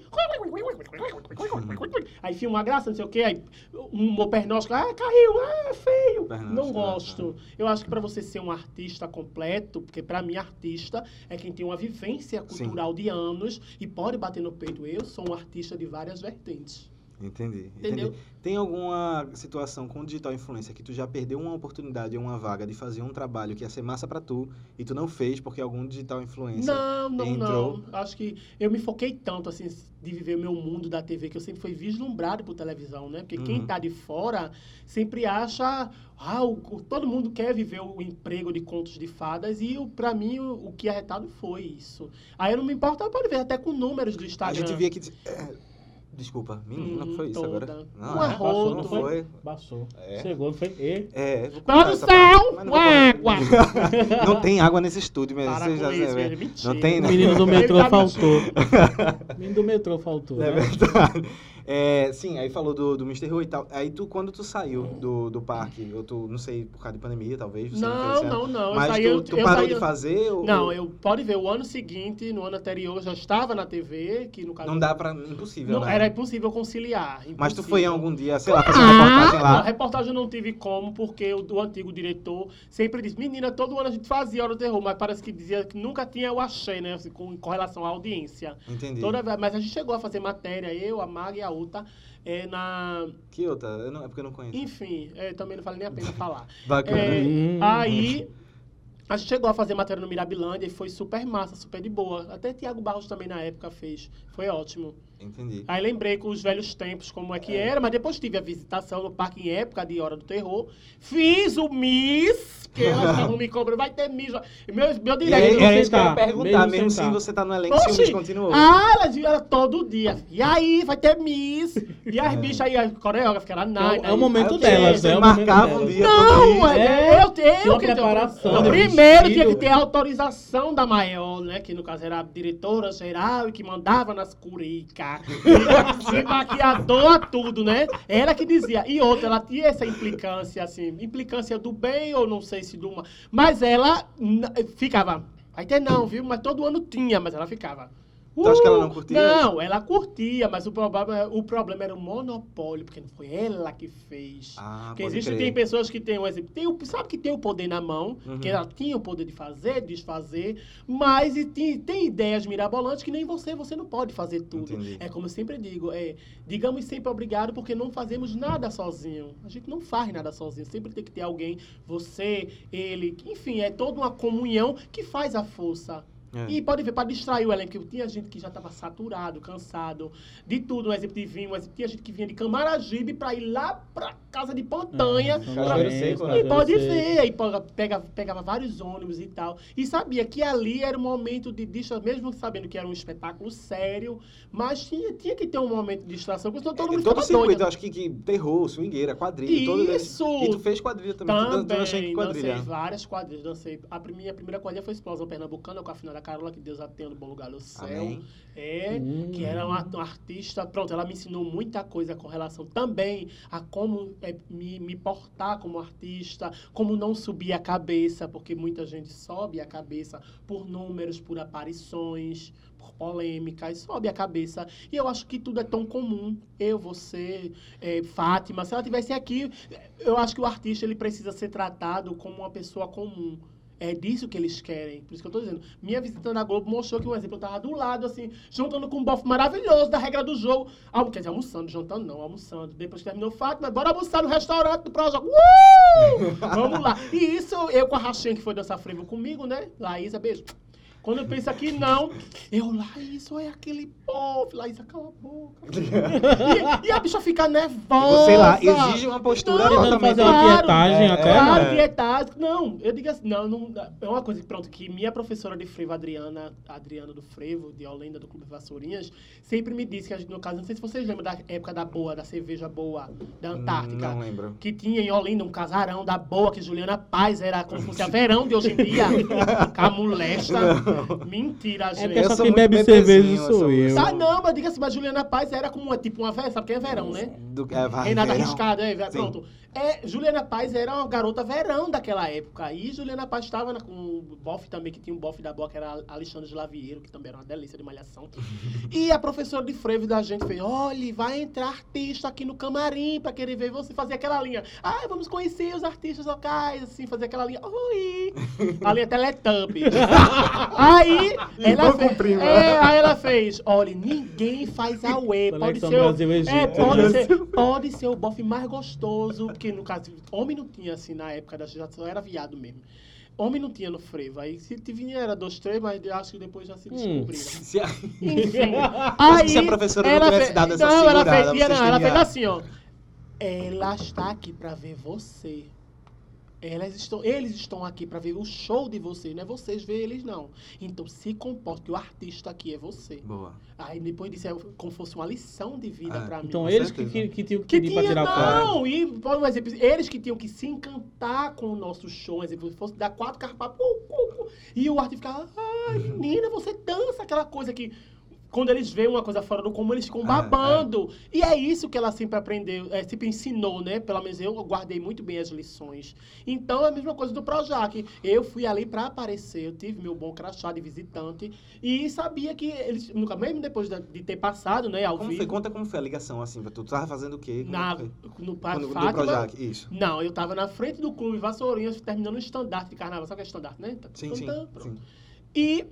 S2: Aí filma uma graça, não sei o quê. Aí um pernóstico, ah, caiu, ah, é feio.
S3: Pernóstico,
S2: Não
S3: é,
S2: gosto. Eu acho que pra você ser um artista completo, porque pra mim artista é quem tem uma vivência
S3: Sim.
S2: cultural de anos e pode bater no peito. Eu sou um artista de várias vertentes.
S3: Entendi,
S2: Entendeu?
S3: entendi. Tem alguma situação com digital influência que tu já perdeu uma oportunidade ou uma vaga de fazer um trabalho que ia ser massa pra tu e tu não fez porque algum digital influencer
S2: Não, não,
S3: entrou?
S2: não. Acho que eu me foquei tanto, assim, de viver o meu mundo da TV, que eu sempre fui vislumbrado por televisão, né? Porque quem
S3: Uhum.
S2: tá de fora sempre acha... Ah, o, todo mundo quer viver o emprego de contos de fadas e, o, pra mim, o, o que é arretado foi isso. Aí eu não me importo, pode ver até com números do
S3: A
S2: Instagram.
S3: gente via que... é, Desculpa, menina,
S2: Hum,
S3: foi isso
S2: toda.
S3: agora?
S2: Um
S3: Não, é,
S2: arroto.
S3: não foi.
S1: Passou.
S3: É.
S1: Chegou, não foi? E...
S3: É,
S2: Produção!
S3: mas
S2: Água!
S3: Não tem água nesse estúdio mesmo.
S2: Para
S3: já
S2: isso,
S3: sabe.
S2: velho. Mentira.
S3: Não tem,
S1: O
S3: né?
S1: menino do metrô
S2: tá
S1: faltou. O menino do metrô faltou.
S3: É
S1: né?
S3: verdade. É, sim, aí falou do, do Mr. Who e tal. Aí tu, quando tu saiu do, do parque, ou tu, não sei, por causa de pandemia, talvez, não,
S2: Não, não. Eu
S3: Mas
S2: saí,
S3: tu,
S2: eu,
S3: tu
S2: eu
S3: parou de fazer? Ou,
S2: Não, eu pode ver, o ano seguinte, no ano anterior, eu já estava na TV, que no caso.
S3: Não dá pra... Impossível,
S2: não-
S3: né?
S2: Era impossível conciliar.
S3: Mas tu
S2: impossível.
S3: foi em algum dia, sei lá, fazer uma reportagem
S2: Não,
S3: lá.
S2: reportagem eu não tive como, porque o, o antigo diretor sempre disse, menina, todo ano a gente fazia Hora do Terror, mas parece que dizia que nunca tinha o achei, né, assim, com, com relação à audiência.
S3: Entendi.
S2: Toda mas a gente chegou a fazer matéria, eu, a Mag e a Uta, é, na...
S3: Que outra? Eu não, é porque eu não conheço.
S2: Enfim, é, também não vale nem a pena falar.
S3: Bacana.
S2: É,
S1: Hum.
S2: Aí a gente chegou a fazer matéria no Mirabilândia e foi super massa, super de boa. Até Tiago Barros também na época fez. Foi ótimo.
S3: Entendi.
S2: Aí lembrei com os velhos tempos como é que era, mas depois tive a visitação no parque em época de Hora do Terror. Fiz o Miss, que elas estavam me cobrando, vai ter Miss. Meu, meu
S3: E aí,
S2: direito.
S3: Isso que eu
S1: tá,
S3: perguntar,
S1: mesmo
S3: mesmo se
S1: tá.
S3: você tá no elenco, se o
S2: Oxi!
S3: Miss continuou.
S2: Ah, elas era todo dia. E aí, vai ter Miss. E as bichas aí, a coreógrafa, que era a Nai.
S1: É o- é o momento
S3: Aí
S1: delas,
S3: Você
S1: é o momento
S3: marcava um
S1: delas.
S3: dia
S2: Não, é,
S1: É,
S2: eu tenho
S1: tinha uma
S2: que ter
S1: preparação,
S2: Não,
S1: né,
S2: primeiro tinha que ter a autorização da maior, né? Que no caso era a diretora geral e que mandava nas curicas. E, e maquiadora, tudo, né? Ela que dizia. E outra, ela tinha essa implicância, assim, implicância do bem ou não sei se do mal. Mas ela ficava. Ter não, viu? Mas todo ano tinha, mas ela ficava.
S3: Tu acha que ela
S2: "Uh,
S3: não curtia
S2: Não, ela curtia, mas o problema, o problema era o monopólio, porque não foi ela que fez.
S3: Ah,
S2: Porque existe,
S3: crer.
S2: tem pessoas que têm um exemplo, tem o, sabe que tem o poder na mão,
S3: Uhum.
S2: que ela tinha o poder de fazer, desfazer, mas e tem, tem ideias mirabolantes que nem você, você não pode fazer tudo.
S3: Entendi.
S2: É como eu sempre digo, é, digamos sempre obrigado porque não fazemos nada sozinho. A gente não faz nada sozinho, sempre tem que ter alguém, você, ele, enfim, é toda uma comunhão que faz a força.
S3: É.
S2: E pode ver, para distrair o elenco, porque tinha gente que já estava saturado, cansado de tudo, um exemplo de vinho, um exemplo, tinha gente que vinha de Camaragibe para ir lá para casa de Pontanha.
S1: É,
S2: pra-
S3: Seco,
S2: e pode
S1: Seco.
S2: ver, aí pega- pega- pegava vários ônibus e tal. E sabia que ali era um momento de distração, mesmo sabendo que era um espetáculo sério, mas tinha, tinha que ter um momento de distração, porque senão todo mundo
S3: É, todo
S2: ficava
S3: circuito,
S2: doido.
S3: eu acho que, que terror, swingueira, quadrilha, todo
S2: Isso!
S3: E tu fez quadrilha também. dan- tu dançou em
S2: Também,
S3: quadrilha?
S2: dancei várias quadrilhas, dancei. A minha primeira quadrilha foi Explosão Pernambucana, com a final da Carola, que Deus a tenha no bom lugar no céu.
S3: Amém.
S2: É,
S1: Hum.
S2: que era uma, uma artista, pronto, ela me ensinou muita coisa com relação também a como é, me, me portar como artista, como não subir a cabeça, porque muita gente sobe a cabeça por números, por aparições, por polêmicas, sobe a cabeça. E eu acho que tudo é tão comum. Eu, você, é, Fátima, se ela tivesse aqui, eu acho que o artista ele precisa ser tratado como uma pessoa comum. É disso que eles querem. Por isso que eu tô dizendo. Minha visita na Globo mostrou que, um exemplo, eu tava do lado, assim, juntando com um bofe maravilhoso da regra do jogo. Quer dizer, almoçando, jantando não, almoçando. Depois que terminou o fato, mas bora almoçar no restaurante do Projeto. Uh! Vamos lá. E isso, eu com a Rachinha que foi dançar frevo comigo, né? Laísa, beijo. Quando eu penso aqui, não, eu, Laís, olha aquele povo, Laís, cala a boca. e, e a bicha fica nervosa.
S3: Sei lá, exige uma postura
S2: Não,
S3: totalmente...
S1: fazer uma
S2: Claro,
S1: tietagem
S3: é,
S1: até,
S2: Claro,
S1: né?
S2: piedade. Não, eu digo assim, não, não, é uma coisa que, pronto, que minha professora de frevo, Adriana, Adriana do Frevo, de Olinda, do Clube Vassourinhas, sempre me disse que, a gente, no caso, não sei se vocês lembram da época da boa, da cerveja boa, da Antártica.
S3: Não lembro.
S2: Que tinha em Olinda um casarão da boa, que Juliana Paz era como se fosse a verão de hoje em dia. Com molesta. Mentira,
S1: É
S2: gente.
S1: porque
S3: Eu
S1: só quem bebe cerveja sou eu.
S2: Ah, não, mas diga assim, mas Juliana Paz era como, tipo uma verão, sabe quem é verão, né?
S3: Do, é, vai,
S2: Renata
S3: verão.
S2: Arriscada, é,
S3: Sim.
S2: pronto. É, Juliana Paz era uma garota verão daquela época. E Juliana Paz estava com o bofe também, que tinha um bofe da boa, que era Alexandre de Lavieiro, que também era uma delícia de malhação. e a professora de frevo da gente fez: olha, vai entrar artista aqui no camarim pra querer ver você fazer aquela linha. Ah, vamos conhecer os artistas locais, assim, fazer aquela linha. Oi! A linha Teletubbies. aí, ela fez, é, aí ela fez: olha, ninguém faz a UE. Pode ser, o- é, pode ser, pode ser o bofe mais gostoso, porque no caso, homem não tinha assim na época da geração, era viado mesmo. Homem não tinha no frevo. Aí se vinha era dois, três, mas eu acho que depois já se
S1: Hum.
S2: descobriram.
S3: Se a-
S2: Enfim. Aí,
S3: se a professora não
S2: ela
S3: tivesse
S2: fez-
S3: dado essa
S2: não, ela
S3: segurada,
S2: fez,
S3: vocês
S2: não, ela fez assim, ó. Ela está aqui pra ver você. Elas estão, eles estão aqui pra ver o show de vocês, não é vocês ver eles, não. Então se comporte, que o artista aqui é você.
S3: Boa.
S2: Aí depois disso é como se fosse uma lição de vida
S3: Ah,
S2: pra mim.
S1: Então eles que, que, que tinham que
S2: Que
S1: pedir pra
S2: tinha,
S1: tirar foto.
S2: não, e por um exemplo, eles que tinham que se encantar com o nosso show, um exemplo, se fosse dar quatro carpados, e o artista ficava, ai, menina, você dança, aquela coisa que, quando eles veem uma coisa fora do comum, eles ficam
S3: É,
S2: babando. E é isso que ela sempre aprendeu, é, sempre ensinou, né? Pelo menos eu guardei muito bem as lições. Então, é a mesma coisa do Projac. Eu fui ali pra aparecer, eu tive meu bom crachá de visitante, e sabia que eles, nunca, mesmo depois da- de ter passado, né, ao
S3: Como
S2: vivo,
S3: foi? Conta como foi a ligação, assim, tu tava fazendo o quê? Como
S2: na, no Parque
S3: Quando, do
S2: Fátima,
S3: Projac, isso.
S2: não, eu tava na frente do clube Vassourinhas, terminando um estandarte de carnaval. Sabe o que é estandarte, né? Tá-
S3: Sim, sim,
S2: pronto.
S3: sim.
S2: E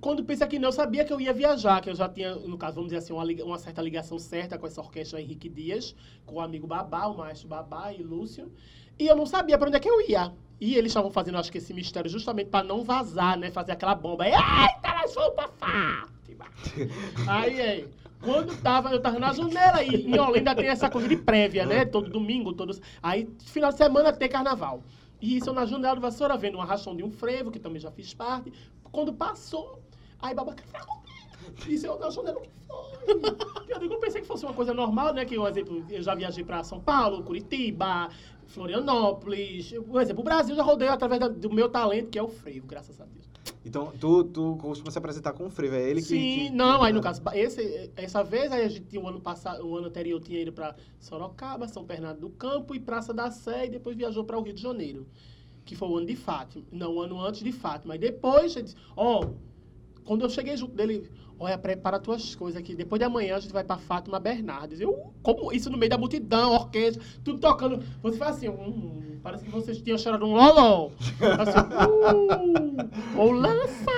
S2: quando pensei que não, eu sabia que eu ia viajar, que eu já tinha, no caso, vamos dizer assim, uma, uma certa ligação certa com essa orquestra Henrique Dias, com o amigo Babá, o maestro Babá e Lúcio. E eu não sabia pra onde é que eu ia. E eles estavam fazendo, acho que esse mistério justamente pra não vazar, né? Fazer aquela bomba. Eita, nós vamos pra Fátima! Aí, aí. Quando tava, eu tava na janela e em Olinda tem essa coisa de prévia, né? Todo domingo, todos. Aí, final de semana tem carnaval. E isso eu na janela do Vassoura, vendo uma ração de um frevo, que também já fiz parte. Quando passou, aí babaca. Isso eu janela, o que foi? Eu digo, eu pensei que fosse uma coisa normal, né? Que, um exemplo, eu já viajei pra São Paulo, Curitiba, Florianópolis. Por exemplo, o Brasil já rodeio através do meu talento, que é o frevo, graças a Deus.
S3: Então, tu, tu costuma se apresentar com o frevo, é ele que...
S2: Sim,
S3: que-
S2: não,
S3: que-
S2: aí no caso, esse, essa vez aí a gente tinha o ano passado, o ano anterior tinha ido para Sorocaba, São Bernardo do Campo e Praça da Sé e depois viajou para o Rio de Janeiro, que foi o ano de Fátima, não, o ano antes de Fátima. E depois, ó, quando eu cheguei junto dele, olha, prepara tuas coisas aqui, depois de amanhã a gente vai para Fátima Bernardes. Eu, como isso no meio da multidão, orquestra, tudo tocando. Você faz assim, hum, parece que vocês tinham cheirado um loló. Assim, uh, ou lança!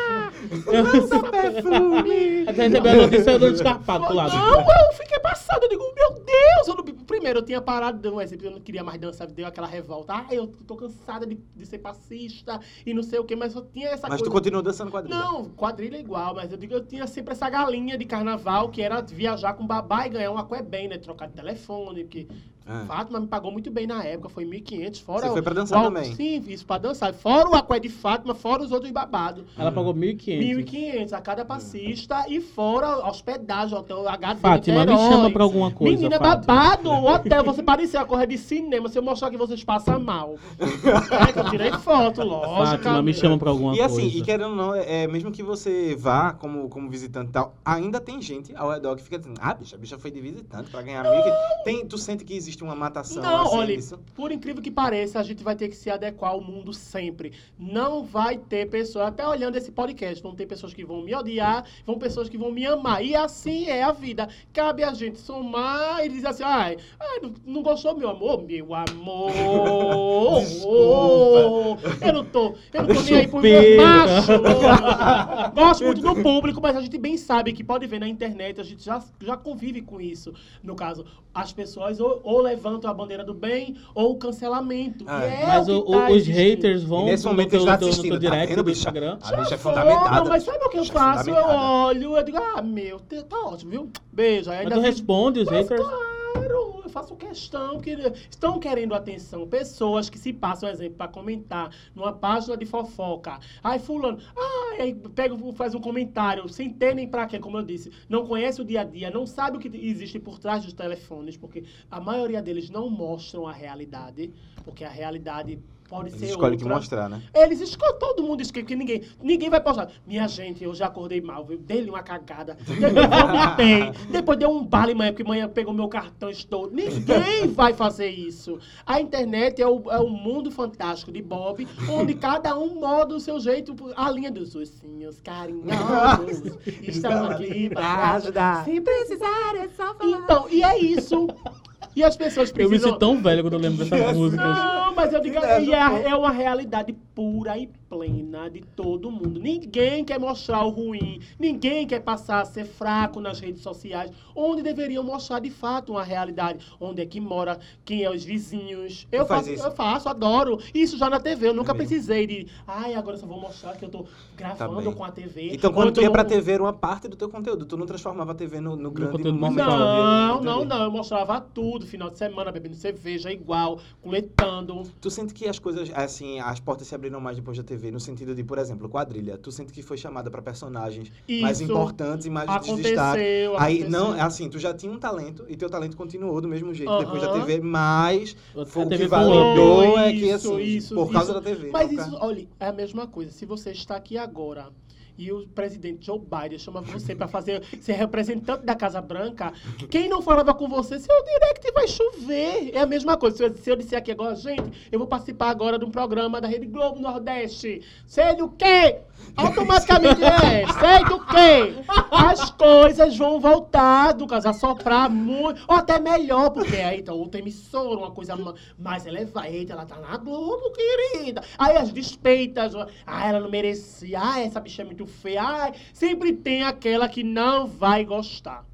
S2: Lança perfume!
S1: Até receber a notícia dando escarpado pro lado.
S2: Não, eu fiquei passado. Eu digo, meu Deus! Eu não- primeiro, eu tinha parado, deu um exemplo, eu não queria mais dançar, deu aquela revolta. Ah, eu tô cansada de, de ser passista e não sei o quê, mas eu tinha essa
S3: Mas
S2: coisa.
S3: tu continua dançando quadrilha?
S2: Não, quadrilha é igual, mas eu digo, eu tinha sempre essa galinha de carnaval que era viajar com babá e ganhar uma coé bem, né? Trocar de telefone, porque
S3: Ah.
S2: Fátima me pagou muito bem na época, foi 1.500, fora...
S3: Você
S2: o-
S3: foi pra dançar
S2: o-
S3: também?
S2: Sim, isso pra dançar. Fora o aqué de Fátima, fora os outros babados.
S1: Ela pagou 1.500.
S2: 1.500 a cada passista e fora hospedagem, hotel HD
S1: Fátima, me chama pra alguma coisa,
S2: Menina,
S1: Fátima.
S2: babado, o hotel, você parecia a correr de cinema, se eu mostrar que vocês passam mal. É que eu tirei foto, lógico.
S1: Fátima, me chama pra alguma
S3: E assim,
S1: coisa.
S3: e querendo ou não, é, mesmo que você vá como, como visitante e tal, ainda tem gente ao redor que fica dizendo, ah, bicha, a bicha foi de visitante pra ganhar mil. Tem, tu sente que existe uma matação
S2: Não,
S3: assim,
S2: olha,
S3: disso?
S2: por incrível que pareça, a gente vai ter que se adequar ao mundo sempre. Não vai ter pessoas, até olhando esse podcast, vão ter pessoas que vão me odiar, vão pessoas que vão me amar. E assim é a vida. Cabe a gente somar e dizer assim, ai, ai não, não gostou, meu amor? Meu amor!
S3: Desculpa.
S2: eu não tô, eu não tô nem aí por
S1: Chupeta.
S2: machos. Gosto muito do público, mas a gente bem sabe que pode ver na internet, a gente já, já convive com isso. No caso, as pessoas o- levantam a bandeira do bem ou o cancelamento.
S3: Ah,
S2: E é
S1: Mas
S2: o tá
S1: os
S2: existindo.
S1: haters
S3: E
S1: vão
S3: nesse
S1: no
S3: momento
S1: teu- no teu
S3: tá
S1: direct
S3: vendo,
S1: do
S3: bicha?
S1: Instagram.
S3: A bicha é fundamentada.
S2: Mas sabe o que eu
S3: é
S2: faço? Eu olho, eu digo, ah, meu, tá tá ótimo, viu? Beijo. Aí
S1: Mas
S2: ainda
S1: tu responde os haters?
S2: claro, faço questão que estão querendo atenção. Pessoas que se passam, exemplo, para comentar numa página de fofoca. Ai, fulano, ai, aí pega, faz um comentário, sem ter nem pra quê, como eu disse. Não conhece o dia a dia, não sabe o que existe por trás dos telefones, porque a maioria deles não mostram a realidade, porque a realidade pode
S3: Eles
S2: ser
S3: escolhem o que
S2: outra.
S3: mostrar, né?
S2: Eles escolhem, todo mundo escolhe, porque ninguém, ninguém vai postar. Minha gente, eu já acordei mal, viu? Dei-lhe uma cagada, depois vomitei, depois deu um bala em manhã, porque manhã pegou meu cartão, estou. Ninguém vai fazer isso. A internet é o, é o mundo fantástico de Bob, onde cada um moda o seu jeito, a linha dos ursinhos carinhosos. Estão aqui pra ajudar. Se precisar, é só falar. Então, e é isso. E as pessoas
S1: Eu me
S2: precisam...
S1: sinto tão velho quando eu lembro dessas músicas.
S2: Não, mas eu digo,
S3: é,
S2: é uma realidade pura e plena de todo mundo. Ninguém quer mostrar o ruim, ninguém quer passar a ser fraco nas redes sociais, onde deveriam mostrar de fato uma realidade, onde é que mora, quem é os vizinhos. Eu
S3: faz
S2: faço,
S3: isso?
S2: eu faço, adoro. Isso já na TV, eu nunca
S3: É
S2: precisei de, ai, agora eu só vou mostrar que eu tô gravando
S3: bem.
S2: com a TV.
S3: Então, quando tu ia pra
S2: no-
S3: TV, era uma parte do teu conteúdo. Tu não transformava a TV no, no grande
S1: conteúdo
S3: momento.
S2: Não, não, não. Eu mostrava tudo, final de semana, bebendo cerveja igual, coletando.
S3: Tu sente que as coisas, assim, as portas se abriram mais depois da TV, no sentido de, por exemplo, quadrilha. Tu sente que foi chamada pra personagens mais
S2: Isso
S3: importantes e mais de destaque.
S2: Aconteceu,
S3: Aí,
S2: aconteceu.
S3: não, assim, tu já tinha um talento e teu talento continuou do mesmo jeito
S2: Aham.
S3: depois da TV, mas foi o
S1: TV
S3: que validou é que, assim,
S2: isso,
S3: por causa
S2: isso.
S3: da TV.
S2: Mas isso, olha, é a mesma coisa. Se você está aqui agora e o presidente Joe Biden chama você para fazer ser representante da Casa Branca, quem não falava com você, seu direct vai chover. É a mesma coisa. Se eu, se eu disser aqui agora, gente, eu vou participar agora de um programa da Rede Globo Nordeste. Sei do quê? Automaticamente é, sei do quê? As coisas vão voltar, do caso, a soprar muito, ou até melhor, porque aí então outra emissora, uma coisa ma- mais elevada. Eita, ela tá na Globo, querida. Aí as despeitas, ah, ela não merecia, ah, essa bicha é muito feia. Ai, sempre tem aquela que não vai gostar.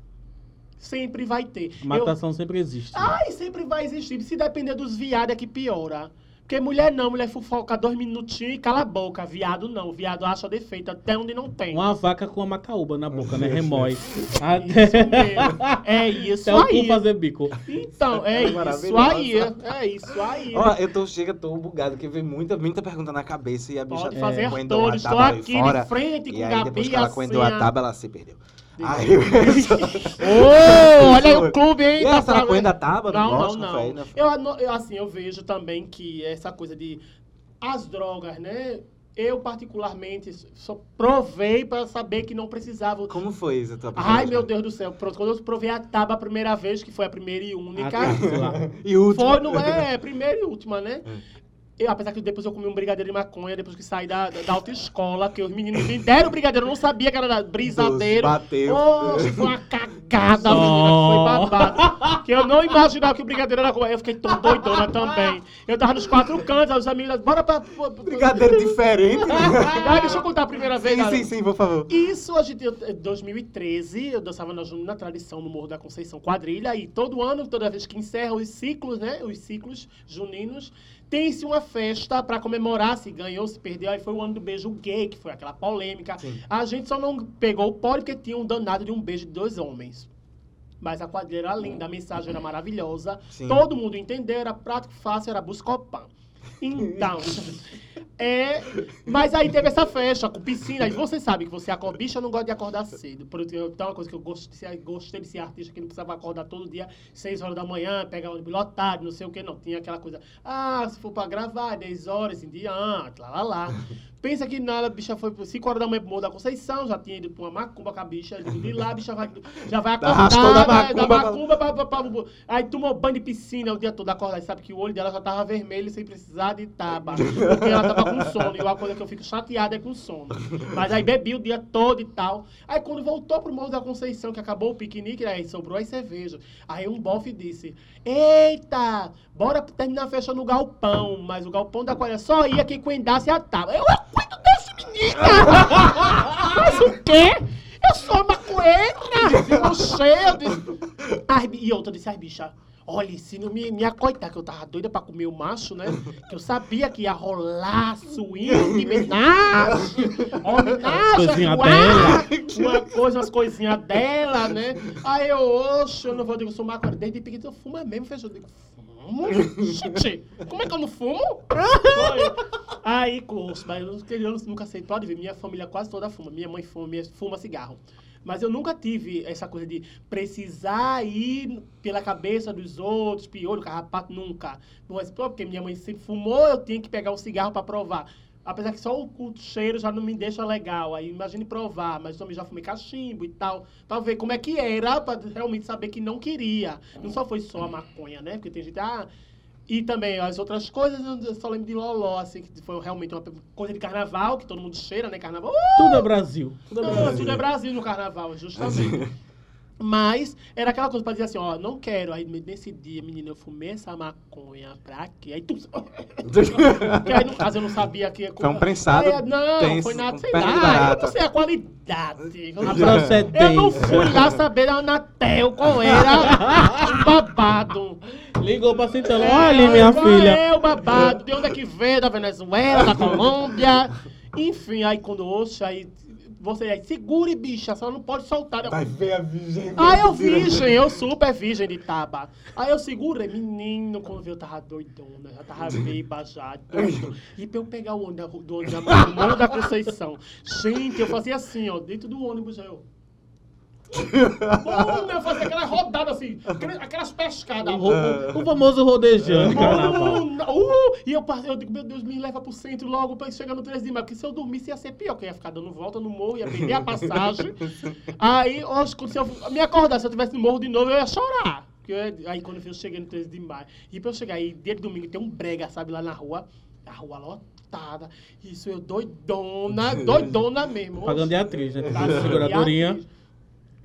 S2: Sempre vai ter. Eu-
S1: Matação sempre existe.
S2: Ai, sempre vai existir. Se depender dos viados é que piora. Porque mulher não, mulher fofoca dois minutinhos e cala a boca. Viado não, viado acha defeito até onde não tem.
S1: Uma vaca com uma macaúba na boca, né? Remói.
S2: Isso
S1: Até,
S2: mesmo. É isso
S1: até o cu
S2: aí.
S1: fazer bico.
S2: Então, é isso
S3: Maravilhosa.
S2: aí. É isso aí.
S3: Ó, eu tô, chega, tô bugado, porque vem muita, muita pergunta na cabeça e a bicha
S2: Pode fazer
S3: coendou
S2: todos. Estou aqui
S3: fora.
S2: de frente com
S3: E aí,
S2: Gabi
S3: depois que ela
S2: assim.
S3: coendou a tábua, ela se perdeu. Aí.
S2: Ô, olha aí o clube, hein?
S3: E
S2: tá
S3: essa
S2: pra-
S3: coenda a tábua?
S2: Não, não, não.
S3: faz, não.
S2: Eu, eu, assim, eu vejo também que essa coisa de as drogas, né? Eu, particularmente, só provei para saber que não precisava.
S3: Como foi isso? a tua
S2: Ai, meu? Deus do céu. Pronto, quando eu provei a tábua a primeira vez, que foi a primeira e única.
S1: Ah, lá.
S3: E última.
S2: Foi, não é? Primeira e última, né?
S3: Hum.
S2: Eu, apesar que depois eu comi um brigadeiro de maconha, depois que saí da, da, autoescola, que os meninos me deram brigadeiro, eu não sabia que era da- brisadeiro.
S3: Bateu.
S2: Oxe, foi uma cagada,
S1: Oh.
S2: que foi babado. Que eu não imaginava que o brigadeiro era... Eu fiquei tão doidona também. Eu tava nos quatro cantos, aí os amigos... Bora pra... pra- pra-
S3: Brigadeiro diferente.
S2: Ai, deixa eu contar a primeira vez,
S3: sim,
S2: galera.
S3: sim, sim, por favor.
S2: Isso, a gente, em 2013, eu dançava na tradição no Morro da Conceição Quadrilha, e todo ano, toda vez que encerra os ciclos, né, os ciclos juninos, tem-se uma festa para comemorar se ganhou, se perdeu, aí foi o ano do beijo gay, que foi aquela polêmica.
S3: Sim.
S2: A gente só não pegou o pódio porque tinha um danado de um beijo de dois homens. Mas a quadrilha era linda, a mensagem era maravilhosa.
S3: Sim.
S2: Todo mundo entendeu, era prático, fácil, era buscopan. Então, é. Mas aí teve essa festa com piscina. E você sabe que você acorda. Bicha não gosta de acordar cedo. Por isso, Então, uma coisa que eu gosto de ser, gostei de ser artista que não precisava acordar todo dia, 6 horas da manhã, pegar ônibus lotado, não sei o que, não. Tinha aquela coisa. Ah, se for pra gravar, 10 horas em diante, lá lá lá. Pensa que nada, a bicha foi 5 horas da manhã pro Morro da Conceição, já tinha ido pra uma macumba com a bicha, eu de lá a bicha vai, já vai acordar,
S3: Arrastou da
S2: vai- da
S3: macumba pra-
S2: pra, pra, Aí tomou banho de piscina o dia todo acordar. Sabe que o olho dela já tava vermelho sem precisar de taba. Porque ela tava com sono. E uma coisa que eu fico chateada é com sono. Mas aí bebi o dia todo e tal. Aí quando voltou pro Morro da Conceição, que acabou o piquenique, aí sobrou as cervejas. Aí um bofe disse: Eita, bora terminar festa no galpão. Mas o galpão da Coreia só ia quem cuidasse a taba. Eu, eu cuido desse menino! Mas o quê? Eu sou maconheira! De... Ai, bi- e outra disse, ai, bicha, Olha, se não me, me acoitar, que eu tava doida pra comer o macho, né? Que eu sabia que ia rolar swing, homenagem, homenagem,
S1: dela.
S2: uma coisa, umas coisinhas dela, né? Aí eu, oxe, eu não vou, eu digo, sou maconha, desde pequeno eu fumo mesmo, fechou, eu digo, fumo? Gente, como é que eu não fumo? Foi. Aí, curso, mas eu, eu nunca sei, pode ver, minha família quase toda fuma, minha mãe fuma, minha, fuma cigarro. Mas eu nunca tive essa coisa de precisar ir pela cabeça dos outros, piolho, carrapato, nunca. Mas, porque minha mãe sempre fumou, eu tinha que pegar um cigarro para provar. Apesar que só o, o cheiro já não me deixa legal. Aí imagine provar, mas também já fumei cachimbo e tal. Pra ver como é que era, pra realmente saber que não queria. Não só foi só a maconha, né? Porque tem gente, ah. E também as outras coisas, eu só lembro de Loló, assim, que foi realmente uma coisa de carnaval, que todo mundo cheira, né? Carnaval.
S1: Tudo é Brasil. Tudo é
S2: Não,
S1: Brasil.
S2: tudo é Brasil no carnaval, justamente. Mas era aquela coisa pra dizer assim, ó, não quero. Aí nesse dia, menina, eu fumei essa maconha pra quê? Aí tu. Porque aí no caso eu não sabia que ia
S3: Foi um prensado
S2: Aí, não,
S3: tenso,
S2: foi nada, sei lá. Eu não sei a qualidade. Eu
S1: A
S2: não,
S1: procedência.
S2: eu não fui lá saber da Anatel qual era o babado.
S1: Ligou pra Cintela. Olha, minha
S2: qual
S1: filha.
S2: é o babado? De onde é que veio? Da Venezuela, da Colômbia? Enfim, aí quando ouço, aí você aí, segure, bicha, só não pode soltar. Eu-
S3: Vai ver a virgem.
S2: Aí eu virgem, eu super virgem de taba. Aí eu segurei, menino, quando eu tava doidona, já tava beba já, doido. E pra eu pegar o ônibus da- do ônibus da da Conceição. Gente, eu fazia assim, ó, dentro do ônibus, eu... Eu fazia aquela rodada assim, aquelas- pescadas.
S1: O, o- o famoso rodejando.
S2: Uh, e eu, passei- eu digo, meu Deus, me leva pro centro logo pra chegar no 13 de maio. Porque se eu dormisse ia ser pior, que eu ia ficar dando volta no morro, ia perder a passagem. aí, hoje, quando se eu me acordar, se eu tivesse no morro de novo, eu ia chorar. Porque eu aí quando eu cheguei no 13 de maio. E pra eu chegar aí, dia de domingo, tem um brega, sabe, lá na rua. A rua lotada. Isso eu doidona, doidona mesmo.
S1: Pagando de atriz, né?
S2: Tá,
S1: Seguradorinha.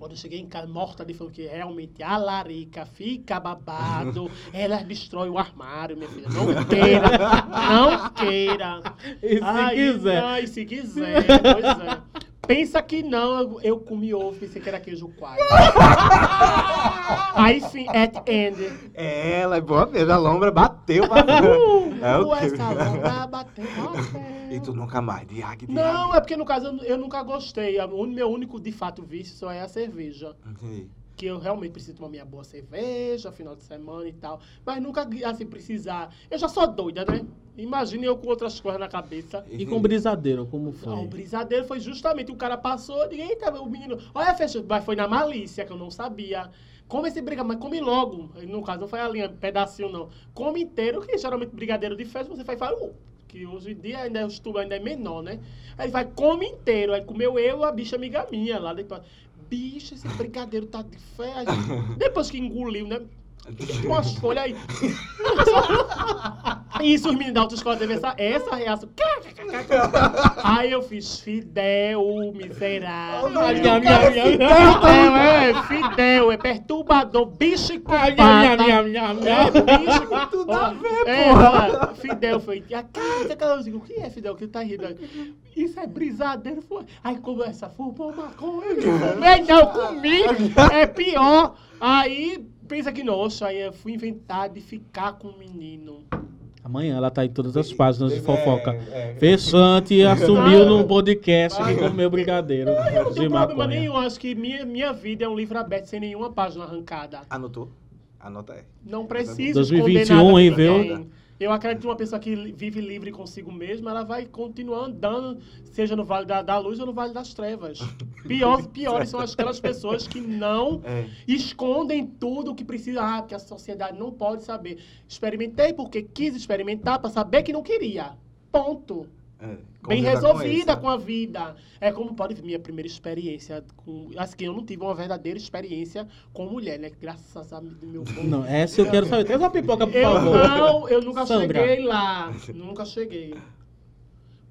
S2: Quando eu cheguei em casa, morta de fome, que realmente a larica fica babado, ela destrói o armário, minha filha. Não queira, não queira.
S1: E se quiser.
S2: Não, e se quiser, pois é. Pensa que não, eu, eu comi ovo, pensei que era queijo coalho. Aí sim, at end.
S3: É, ela é boa mesmo. A lombra bateu pra É o
S2: Uh,
S3: quê?
S2: essa longa bateu você.
S3: E tu nunca mais, Diag, Diag.
S2: Não, é porque no caso eu, eu nunca gostei. O meu único, de fato, vício só é a cerveja.
S3: Entendi.
S2: Que eu realmente preciso tomar minha boa cerveja, final de semana e tal. Mas nunca, assim, precisar. Eu já sou doida, né? Imagine eu com outras coisas na cabeça.
S1: E com brisadeiro, como
S2: Ah,
S1: foi?
S2: o brisadeiro foi justamente o cara passou, e eita, o menino, olha, fechou, mas foi na malícia que eu não sabia. Come esse brigadeiro, mas come logo. No caso, não foi a linha, pedacinho, não. Come inteiro, que geralmente brigadeiro de festa você faz, faz uh, que hoje em dia ainda, os tubos ainda é menor, né? Aí ele vai, come inteiro. Aí comeu eu a bicha amiga minha lá depois. Bicho, esse brigadeiro tá de fé. Depois que engoliu, né? Umas folhas aí. Isso, os meninos da autoescola teve essa, essa reação. Aí eu fiz Fidel, miserável.
S1: Minha, minha.
S2: Fidel, é, Fidel, é perturbador, bicho e culpado.
S1: minha, minha, minha, minha.
S2: É, bicho.
S3: Tudo a ver,
S2: é, Fidel foi. A cara, cara, eu digo, o que é, Fidel? Que tá rindo? Isso é brisadeiro, foi. Aí começa, fumou maconha. eu Fumei, não, comi. É pior. Aí, pensa que, nossa, aí eu fui inventar de ficar com o menino.
S1: Amanhã ela tá em todas as páginas de
S3: É,
S1: fofoca.
S3: é.
S1: Fechante assumiu num podcast que comeu brigadeiro
S2: Eu não tenho problema nenhum. Acho que minha, minha vida é um livro aberto sem nenhuma página arrancada.
S3: Anotou? Anota aí.
S2: Não preciso
S1: 2021,
S2: esconder nada
S1: hein, viu?
S2: Eu acredito que uma pessoa que vive livre consigo mesma, ela vai continuar andando, seja no Vale da, da Luz ou no Vale das Trevas. Pior, piores são aquelas pessoas que não
S3: É.
S2: escondem tudo o que precisa. Ah, porque a sociedade não pode saber. Experimentei porque quis experimentar para saber que não queria. Ponto.
S3: É.
S2: Bem resolvida
S3: isso.
S2: com, a vida. É como pode minha primeira experiência com. Assim, que eu não tive uma verdadeira experiência com mulher, né? Graças a Deus, meu bom.
S1: Não, essa eu quero saber. Traz uma pipoca, por
S2: Eu
S1: favor.
S2: não, eu nunca
S1: Sandra.
S2: cheguei lá. Nunca cheguei.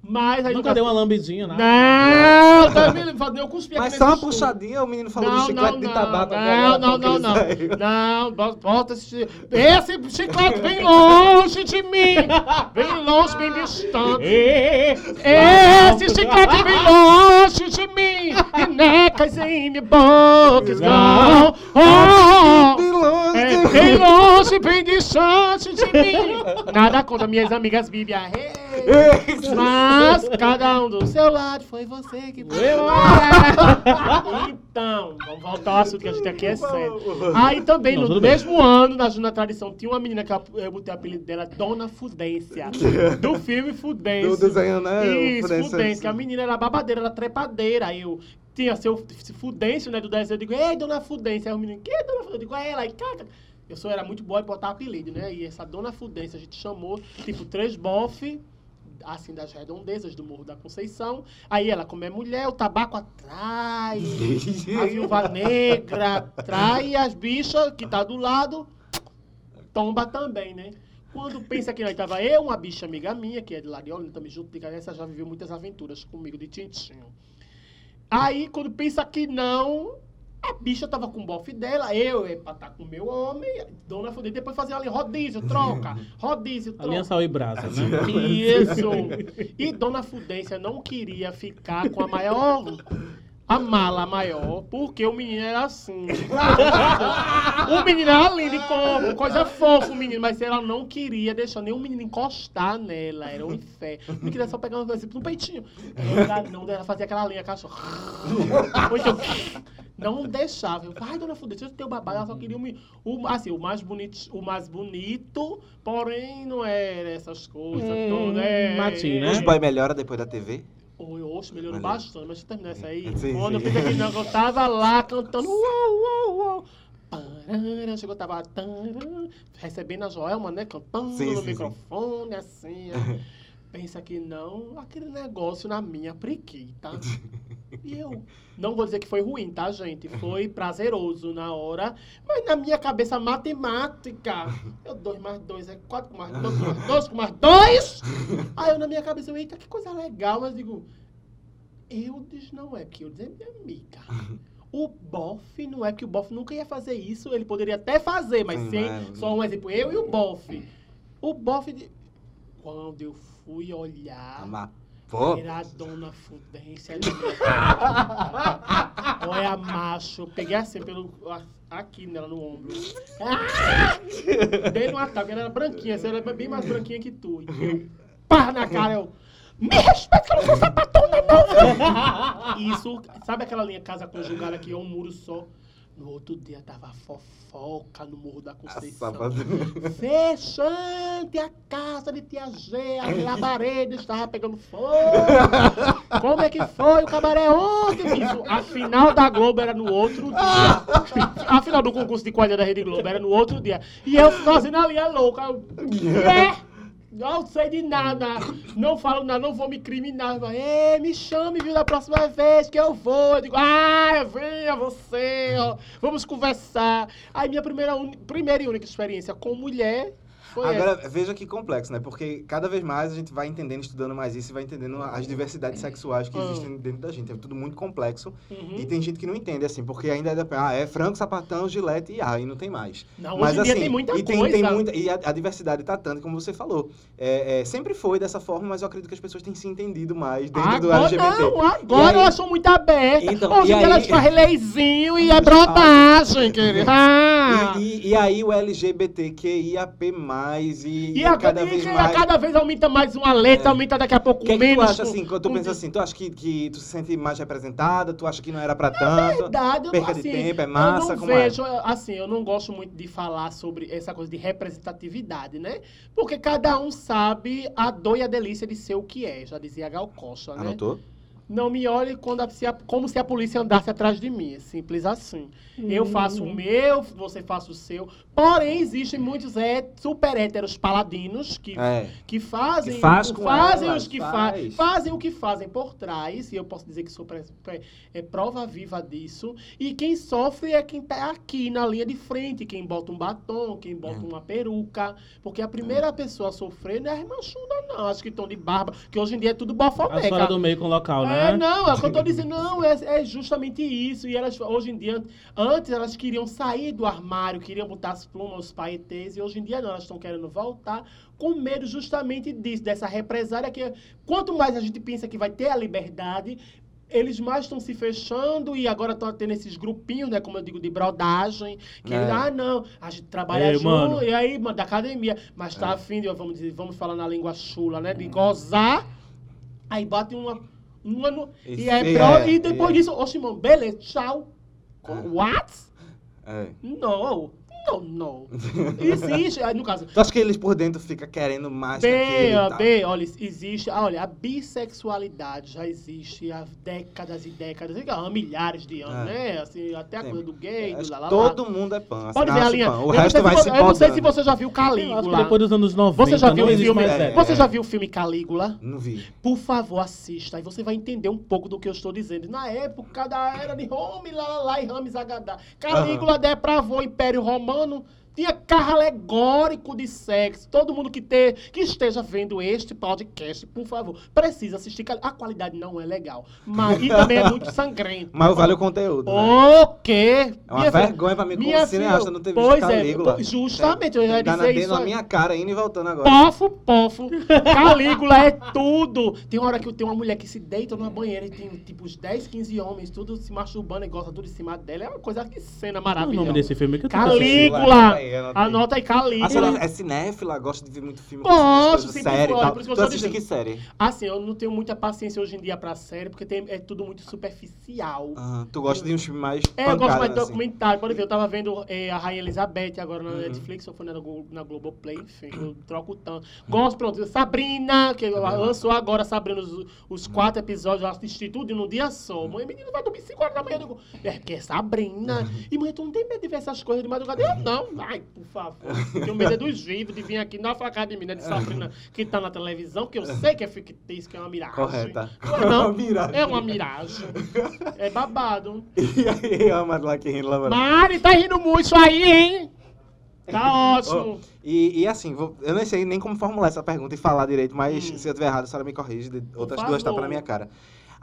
S2: Mas aí
S1: Nunca deu uma lambidinha, né?
S2: Não, tá me fazendo eu cuspi aqui
S3: Mas só uma puxadinha, o menino falou
S2: Não,
S3: do chiclete
S2: não,
S3: de
S2: não,
S3: tabaco.
S2: Não, não, não, não. Não, bo- bota esse. Esse chiclete bem longe de mim. Bem longe, bem distante. Esse chiclete bem longe de mim. E necas em minha boca. Não. Oh,
S3: De longe.
S2: É, bem longe, bem distante de mim. Nada contra minhas amigas Bíblia. Mas cada um do seu lado foi você que Então, vamos voltar ao assunto que a gente aqui é sério. Aí também,
S1: Não,
S2: no
S1: tudo bem.
S2: mesmo ano, na Juna Tradição, tinha uma menina que eu botei o apelido dela, Dona Fudência. Do filme Fudência.
S3: Do desenho, né?
S2: Isso,
S3: Fudência,
S2: Fudência. a menina era babadeira, era trepadeira. Aí eu tinha seu Fudêncio, né, do desenho. Eu digo, ei, Dona Fudência. Aí o menino, que Dona Fudência? Eu digo, é ela. Aí, cara, eu sou, era muito boa em botar apelido, né? E essa Dona Fudência a gente chamou, tipo, três bofe, assim, das redondezas do Morro da Conceição. Aí ela, como é mulher, o tabaco atrai, a viúva negra atrai, e as bichas que tá do lado, tomba também, né? Quando pensa que nós tava eu, uma bicha amiga minha, que é de Lariolina, também junto de Essa já viveu muitas aventuras comigo de tintinho. Aí, quando pensa que não, a bicha tava com o bofe dela, eu ia pra estar com o meu homem, dona Fudê, depois fazia ali rodízio, troca, rodízio, troca.
S1: Aliança e brasa, né?
S2: Isso! E Dona Fudência não queria ficar com a maior. A mala maior, porque o menino era assim. o menino era lindo de corpo, coisa fofa o menino, mas ela não queria deixar nenhum menino encostar nela, era um inferno. Não queria só pegar uma coisa assim, no peitinho. Ela não, ela fazia aquela linha, cachorro. Ou então, não deixava. Eu, ai, dona Fudência, eu tenho babado, ela só queria o, menino- o, assim, o mais bonito, o mais bonito, porém não era essas coisas
S1: Hum,
S2: todas. É,
S1: matinho, né?
S3: Os boy melhora depois da TV?
S2: Oi, oxe, melhorou
S3: Olha
S2: bastante, mas deixa eu terminar essa aí.
S3: Sim,
S2: Quando
S3: sim.
S2: eu fiz aqui, não, eu tava lá cantando. Uau, uau, uau. Parará, Chegou, tava tarã, recebendo a Joelma, né? Cantando
S3: Sim,
S2: no
S3: sim, sim.
S2: microfone, assim. Pensa que não, aquele negócio na minha prequita. E eu não vou dizer que foi ruim, tá, gente? Foi prazeroso na hora, mas na minha cabeça matemática, eu dois mais dois é quatro com mais dois, com mais dois, com mais dois. Aí eu na minha cabeça, eu, eita, que coisa legal, mas digo, eu diz não é, porque eu disse, é minha amiga. O bofe não é, porque o bofe nunca ia fazer isso, ele poderia até fazer, mas
S3: Sim,
S2: sem, só um exemplo, eu e o bofe. O bofe, de- quando eu fui olhar,
S3: Mas, pô,
S2: era a dona Fudência ali. Olha, macho. Eu peguei assim pelo. Aqui nela no ombro. Dei um ataque, ela era branquinha, assim, ela era bem mais branquinha que tu. E eu, pá na cara, eu. Me respeita que eu não sou sapatona, não! Isso, sabe aquela linha casa conjugada que é um muro só? No outro dia tava fofoca no Morro da Conceição. Fechante a casa de tia G, a parede estava pegando fogo. Como é que foi o cabaré ontem? Isso, a final da Globo era no outro dia. A final do concurso de quadrilha da Rede Globo era no outro dia. E eu fazendo ali a louca. Eu, é, não sei de nada. Não falo nada, não vou me criminar. Mas, "Ê, me chame, viu, da próxima vez que eu vou. Eu digo, ah, venha você, ó, vamos conversar. Aí minha primeira, uni- primeira e única experiência com mulher foi essa.
S3: Agora, veja que complexo, né? Porque cada vez mais a gente vai entendendo, estudando mais isso e vai entendendo as diversidades sexuais que
S2: Ah.
S3: existem dentro da gente. É tudo muito complexo.
S2: Uhum.
S3: E tem gente que não entende, assim, porque ainda é, ah, é frango, sapatão, gilete e ah, e não tem mais.
S2: Não,
S3: Mas
S2: hoje em dia
S3: assim,
S2: tem muita
S3: e tem,
S2: coisa.
S3: tem muita E a, a diversidade tá tanto, como você falou. É, é, sempre foi dessa forma, mas eu acredito que as pessoas têm se entendido mais dentro do
S2: Agora
S3: LGBT.
S2: não, agora
S3: E aí-
S2: elas são muito abertas.
S3: Então,
S2: Hoje
S3: e
S2: em dia elas
S3: aí-
S2: fazem leizinho e é brotagem, querido. Ah.
S3: E, e- e aí o LGBTQIAP+, e,
S2: E, a,
S3: cada
S2: e
S3: vez mais...
S2: cada vez aumenta mais uma letra,
S3: É.
S2: aumenta daqui a pouco
S3: que, é que tu
S2: menos.
S3: acha assim, quando tu
S2: com-
S3: pensa assim, tu acha que, que tu se sente mais representada, tu acha que não era pra tanto?
S2: verdade, eu
S3: Perca
S2: assim,
S3: de tempo, é massa,
S2: eu não
S3: é?
S2: vejo, assim, eu não gosto muito de falar sobre essa coisa de representatividade, né? Porque cada um sabe a dor e a delícia de ser o que é, já dizia Gal Costa, né?
S3: Anotou?
S2: Não me olhe quando a- se a- como se a polícia andasse atrás de mim. É simples assim. Eu faço o meu, você faça o seu. Porém, existem muitos é, super héteros paladinos que,
S3: É.
S2: que fazem,
S3: Que faz com
S2: fazem
S3: elas,
S2: os que
S3: faz.
S2: fa fazem o que fazem por trás, e eu posso dizer que sou é prova viva disso. E quem sofre é quem tá aqui na linha de frente, quem bota um batom, quem bota
S3: É.
S2: uma peruca. Porque a primeira pessoa a sofrer não é as machudas, não. Acho que estão de barba, que hoje em dia é tudo
S1: A história
S2: bofoneca.
S1: do meio com o local,
S2: É, não, é o que eu tô dizendo, não, é, é justamente isso. E elas, hoje em dia, antes elas queriam sair do armário, queriam botar as plumas, os paetês, e hoje em dia não, elas estão querendo voltar com medo justamente disso, dessa represária que quanto mais a gente pensa que vai ter a liberdade, eles mais estão se fechando e agora estão tendo esses grupinhos, né? Como eu digo, de brodagem. Que
S3: É.
S2: ah, não, a gente trabalha
S1: Ei,
S2: junto,
S1: mano.
S2: e aí, mano, da academia. Mas tá
S3: É.
S2: afim de, vamos dizer, vamos falar na língua chula, né? De gozar. Aí bate uma. Uma no, e, é
S3: e
S2: depois
S3: é.
S2: disso, oxe, mano, beleza, tchau.
S3: É.
S2: What?
S3: É.
S2: Não, não, não. Existe, no caso,
S3: Tu acha que eles por dentro ficam querendo mais
S2: B? B, olha, existe, ah, olha, a bissexualidade já existe há décadas e décadas, há milhares de anos,
S3: É.
S2: né? Assim, até a
S3: Sim.
S2: coisa do gay, do lá, lá,
S3: Todo
S2: lá.
S3: mundo é pan. assim,
S2: Pode ver a linha.
S3: pan. O resto
S2: se
S3: vai
S2: você-
S3: se
S2: Eu não sei se você já viu Calígula.
S1: depois dos anos 90
S2: Você já viu o
S1: existe
S2: filme?
S3: É.
S2: Você já viu o filme Calígula?
S3: Não vi.
S2: Por favor, assista. Aí você vai entender um pouco do que eu estou dizendo. Na época da era de Rome, lá, lá, lá, e Rames Agadá. Calígula depravou o Império Romano urbano tinha carro alegórico de sexo. Todo mundo que, te, que esteja vendo este podcast, por favor, precisa assistir. A qualidade não é legal. Mas, e também é muito sangrento.
S3: Mas vale o conteúdo, né?
S2: O quê?
S3: É uma vergonha pra mim como
S2: minha
S3: cineasta não ter visto
S2: pois
S3: Calígula.
S2: É, justamente, eu ia
S3: Dá na
S2: dizer isso.
S3: na
S2: aí.
S3: minha cara, indo e voltando agora.
S2: Pofo, pofo. Calígula é tudo. Tem uma hora que tem uma mulher que se deita numa banheira e tem tipo uns 10, 15 homens, tudo se masturbando e gosta tudo em cima dela. É uma coisa que cena
S1: Qual é o
S2: maravilhosa.
S1: nome desse filme que eu?
S2: Calígula.
S3: Anota aí, anota aí.
S2: Anota aí,
S3: A senhora é cinéfila, gosta de ver muito filme,
S2: Gosto, sempre
S3: série e
S2: foi, por isso que eu
S3: assiste
S2: dizendo.
S3: que série?
S2: Assim, eu não tenho muita paciência hoje em dia pra série, porque tem- é tudo muito superficial.
S3: Aham, tu gosta de uns filmes mais
S2: É, eu gosto mais de
S3: assim.
S2: documentário. Pode ver, eu tava vendo é, a Rainha Elizabeth agora na
S3: Uhum.
S2: Netflix, ou foi na, na Globoplay, enfim, eu troco tanto. Gosto, pronto, Sabrina, que
S3: Também
S2: lançou agora Sabrina os, os quatro episódios, eu assisti tudo num dia só. Mãe, menino, vai dormir 5 horas da manhã. Eu digo, é que é Sabrina. E mãe, tu não tem medo de ver essas coisas de madrugada? Eu não. Ai, por favor. Tenho medo é dos vivos, de vir aqui na facada de mim, né, de Sabrina, que tá na televisão, que eu sei que é fictício, que é uma miragem.
S3: Correta.
S2: Não é não.
S3: Uma miragem.
S2: É uma miragem. É babado.
S3: E aí, a Amado lá que rindo lá.
S2: Mari, tá rindo muito isso aí, hein? Tá ótimo.
S3: E, e assim, vou- eu não sei nem como formular essa pergunta e falar direito, mas
S2: Hum.
S3: se eu tiver errado, a senhora me corrige, outras duas tapas na minha cara.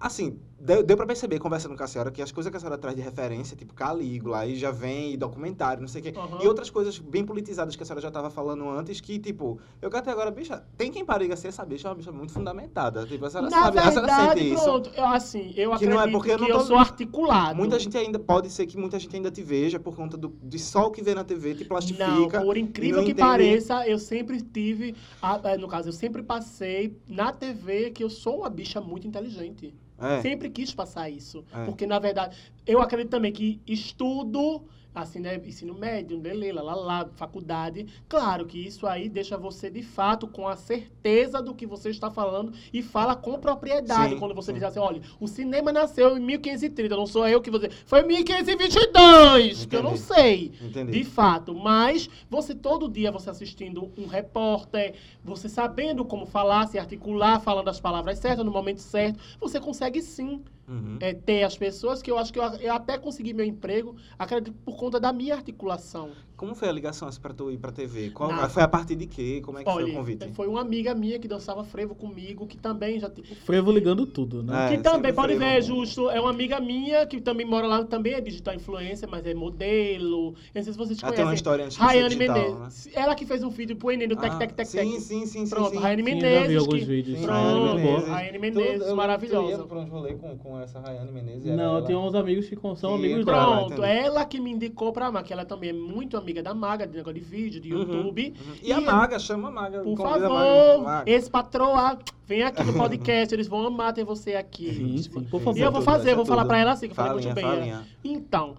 S3: Assim, deu, deu pra perceber, conversando com a senhora, que as coisas que a senhora traz de referência, tipo Calígula, aí já vem documentário, não sei o quê.
S2: Aham.
S3: E outras coisas bem politizadas que a senhora já tava falando antes, que, tipo, eu que até agora, bicha, tem quem pariga ser essa bicha, é uma bicha muito fundamentada. Tipo, a senhora
S2: Na
S3: sabe, a senhora
S2: verdade,
S3: sente isso.
S2: pronto, eu, assim, eu
S3: Que não é
S2: acredito
S3: porque eu
S2: que
S3: não
S2: eu,
S3: tô-
S2: sou articulado.
S3: Muita gente ainda, pode ser que muita gente ainda te veja por conta do, de só o que vê na TV, te plastifica.
S2: Não, por incrível
S3: não
S2: que
S3: entende-
S2: pareça, eu sempre tive, a- eh, no caso, eu sempre passei na TV que eu sou uma bicha muito inteligente.
S3: É.
S2: Sempre quis passar isso.
S3: É.
S2: Porque, na verdade, eu acredito também que estudo, assim, né, ensino médio, lelê, lá, lá, lá, faculdade, claro que isso aí deixa você, de fato, com a certeza do que você está falando e fala com propriedade.
S3: Sim,
S2: quando você
S3: sim.
S2: diz assim, olha, o cinema nasceu em 1530, não sou eu que vou dizer, foi em 1522, que eu não
S3: Entendi.
S2: sei.
S3: Entendi.
S2: De fato, mas você todo dia você assistindo um repórter, você sabendo como falar, se articular, falando as palavras certas no momento certo, você consegue sim
S3: Uhum.
S2: é, ter as pessoas que eu acho que eu, eu até consegui meu emprego, acredito por conta da minha articulação.
S3: Como foi a ligação assim, pra tu ir pra TV? Qual,
S2: Nada.
S3: foi a partir de quê? Como é que foi o
S2: Olha,
S3: convite?
S2: foi uma amiga minha que dançava frevo comigo, que também já te-
S1: Frevo ligando tudo, né?
S3: É,
S2: que também, pode
S3: frevo,
S2: ver,
S3: amor.
S2: justo, é uma amiga minha que também mora lá, também é digital influencer, mas é modelo. Eu não sei se vocês
S3: Ela tem uma
S2: conhecem.
S3: história antes
S2: Rayane
S3: digital,
S2: Menezes. Ela que fez um vídeo pro Enem do Tec
S3: Ah,
S2: Tec Tec
S3: sim,
S2: Tec.
S3: sim, sim, sim,
S2: Pronto,
S3: sim.
S2: Rayane
S1: Sim,
S2: Menezes.
S1: já vi alguns
S2: que-
S1: vídeos.
S3: Sim,
S2: Pronto,
S3: Rayane Menezes.
S2: Rayane
S3: Tu-
S2: Menezes,
S3: eu tu
S2: maravilhosa.
S3: ia pra uns rolê com, com essa Rayane Menezes.
S1: Não, eu
S3: ela.
S1: tenho uns amigos que são
S3: Que
S1: amigos dela.
S2: Pronto, ela que me indicou pra Maga, que ela também é muito amiga da Maga, de negócio de vídeo, de
S3: Uhum,
S2: YouTube.
S3: uhum. E, a
S2: E-
S3: Maga, chama a Maga.
S2: Por
S3: a
S2: favor,
S3: Maga.
S2: esse patroa, vem aqui no podcast, eles vão amar ter você aqui.
S1: Sim, sim, por
S2: E
S1: favor.
S2: eu vou fazer, eu vou falar pra ela assim, que eu falei muito bem.
S3: falinha.
S2: Então,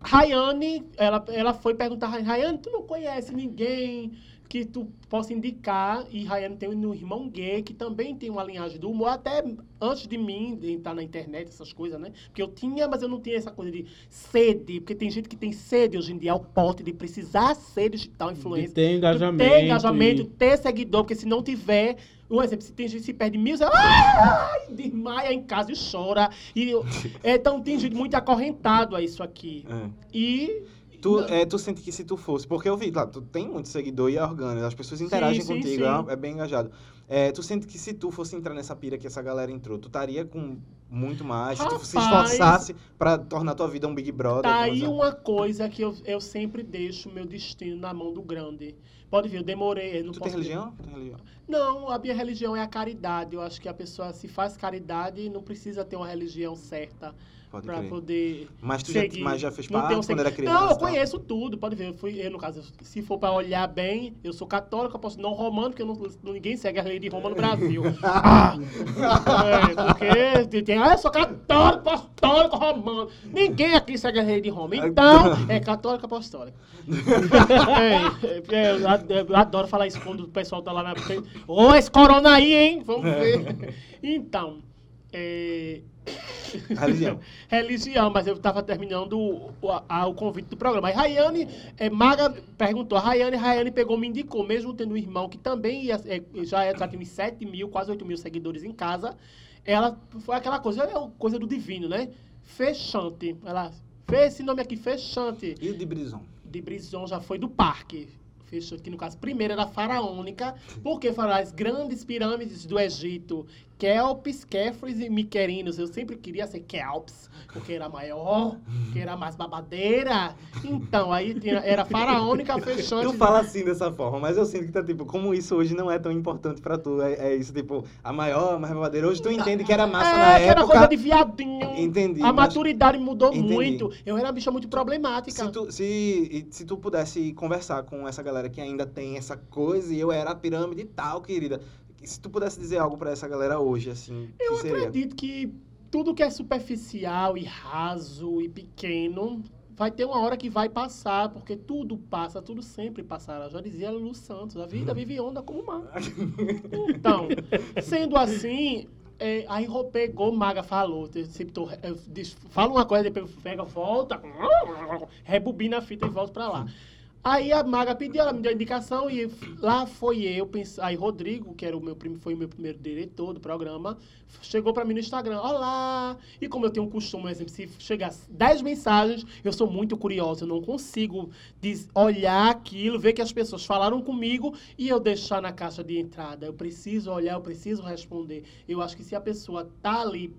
S2: Rayane, ela, ela foi perguntar, Rayane, tu não conhece ninguém que tu possa indicar? E Rayane tem um irmão gay que também tem uma linhagem do humor, até antes de mim de entrar na internet, essas coisas, né? Porque eu tinha, mas eu não tinha essa coisa de sede, porque tem gente que tem sede hoje em dia ao ponto de precisar ser digital influencer.
S1: ter engajamento.
S2: Ter engajamento,
S1: e-
S2: ter seguidor, porque se não tiver, um exemplo, se tem gente que se perde mil, você ai, desmaia em casa e chora. E, então tem gente muito acorrentado a isso aqui.
S3: É.
S2: E.
S3: Tu, é, tu sente que se tu fosse, porque eu vi, tu tem muito seguidor e é orgânico, as pessoas interagem
S2: sim,
S3: contigo,
S2: sim.
S3: É, é bem engajado. É, tu sente que se tu fosse entrar nessa pira que essa galera entrou, tu estaria com muito mais, se tu se
S2: Rapaz.
S3: esforçasse pra tornar tua vida um Big Brother.
S2: Tá aí uma coisa que eu, eu sempre deixo meu destino na mão do grande. Pode ver, eu demorei. eu Não
S3: Tu tem religião? Tem religião?
S2: Não, a minha religião é a caridade. Eu acho que a pessoa se faz caridade não precisa ter uma religião certa
S3: Pode
S2: pra
S3: crer.
S2: poder
S3: Mas tu já,
S2: seguir.
S3: mas já fez parte
S2: um
S3: quando era criança?
S2: Não, eu
S3: tal?
S2: conheço tudo. Pode ver, eu, fui, eu, no caso, se for pra olhar bem, eu sou católico, posso não romano, porque não, ninguém segue a lei de Roma no Brasil. ah! É, porque tem, ah, eu sou católico, apostólico, romano. Ninguém aqui segue a lei de Roma. Então, é católico apostólico. é, é, eu ad- eu adoro falar isso quando o pessoal tá lá na. Ô, esse corona aí, hein? Vamos ver. Então, é,
S3: Religião.
S2: religião, mas eu estava terminando o, o, a- o convite do programa. Aí Rayane, é, Maga perguntou, a Rayane, Rayane pegou, me indicou, mesmo tendo um irmão que também ia, é, já, é- já tem uns 7 mil, quase 8 mil seguidores em casa, ela foi aquela coisa, é coisa do divino, né? Fechante. Ela fez esse nome aqui, Fechante
S3: E de Brison?
S2: de Brison já foi do parque. Fechou que no caso, primeiro era faraônica, porque foram as grandes pirâmides do Egito, Kelps, Kéfris e Miquerinos. Eu sempre queria ser Kelps, porque era maior, que era mais babadeira. Então, aí tinha, era faraônica, fechante.
S3: Tu fala assim dessa forma, mas eu sinto que tá tipo, como isso hoje não é tão importante pra tu, é, é isso, tipo, a maior, a mais babadeira. Hoje tu entende que era massa
S2: é,
S3: na
S2: que era
S3: época.
S2: coisa de viadinho.
S3: Entendi,
S2: A maturidade mudou
S3: Entendi.
S2: muito. Eu era uma bicha muito problemática.
S3: Se tu, se, se tu pudesse conversar com essa galera que ainda tem essa coisa, e eu era a pirâmide e tal, querida. Se tu pudesse dizer algo pra essa galera hoje, assim,
S2: Eu
S3: que seria?
S2: acredito que tudo que é superficial e raso e pequeno vai ter uma hora que vai passar, porque tudo passa, tudo sempre passará. Já dizia Lulu Santos, a vida vive onda como o mar. Então, sendo assim, é, aí pegou, Maga falou, eu sempre tô, eu fala uma coisa, depois pega, volta, rebobina a fita e volta pra lá. Aí a Maga pediu, ela me deu a indicação e lá foi eu, pens- aí Rodrigo, que era o meu primo, foi o meu primeiro diretor do programa, chegou pra mim no Instagram, olá! E como eu tenho um costume, exemplo, se chegar 10 mensagens, eu sou muito curiosa, eu não consigo olhar aquilo, ver que as pessoas falaram comigo e eu deixar na caixa de entrada. Eu preciso olhar, eu preciso responder. Eu acho que se a pessoa tá ali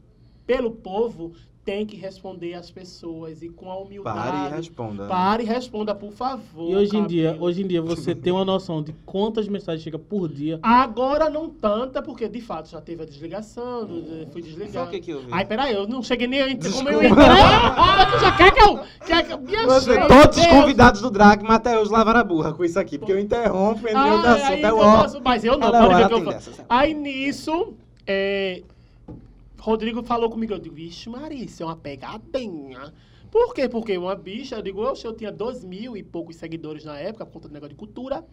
S2: pelo povo, tem que responder às pessoas e com a humildade.
S3: Pare e responda.
S2: Pare e responda, por favor.
S1: E hoje em dia, hoje em dia você tem uma noção de quantas mensagens chega por dia.
S2: Agora não tanta, porque de fato já teve a desligação, de- fui desligado.
S3: o que que eu vi?
S2: Ai, peraí, eu não cheguei nem a entrar como eu entrei. Ah, tu já quer que eu. Quer que eu me
S3: Você, todos os convidados do Drag, Mateus lavaram a burra com isso aqui, porque eu interrompo entre
S2: Ah,
S3: outro assunto.
S2: aí
S3: É
S2: eu posso- mas eu não,
S3: Cada
S2: pode ver que eu falo. Aí nisso, é, Rodrigo falou comigo, eu digo, vixe, Maria, isso é uma pegadinha. Por quê? Porque uma bicha, eu digo, eu tinha dois mil e poucos seguidores na época, por conta do negócio de cultura,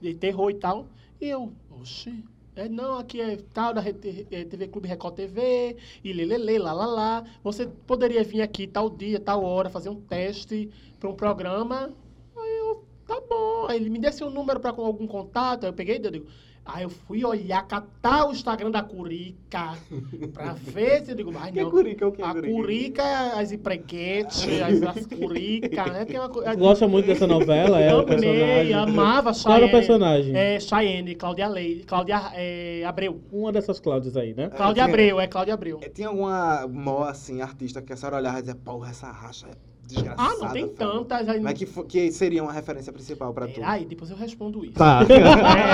S2: de terror e tal. E eu, oxe, é, não, aqui é tal, da Rede- é, TV Clube Record TV, e lelele, lá, lá, lá. Você poderia vir aqui tal dia, tal hora, fazer um teste para um programa. Aí eu, tá bom. Aí ele me desse um número para algum contato, aí eu peguei, eu digo, Aí eu fui olhar, catar o Instagram da Curica pra ver se eu digo,
S3: Que é
S2: não.
S3: curica? O que é
S2: A
S3: curica?
S2: Curica, as empreguetes, as, as Curica, né? Tem uma,
S1: Tu gosta muito dessa novela? É personagem.
S2: amava
S1: Qual era o personagem?
S2: É, Cheyenne, Cláudia Leite, Cláudia é, Abreu.
S1: Uma dessas Cláudias aí, né?
S2: Cláudia
S3: tinha-
S2: Abreu, é Cláudia Abreu.
S3: É, Tem alguma mó, assim, artista que a senhora olhava e dizia, porra, essa racha é desgraçada.
S2: Ah, não tem
S3: sabe?
S2: tantas. Aí,
S3: Mas que, que seria uma referência principal pra tu.
S2: Peraí, depois eu respondo isso.
S3: Tá.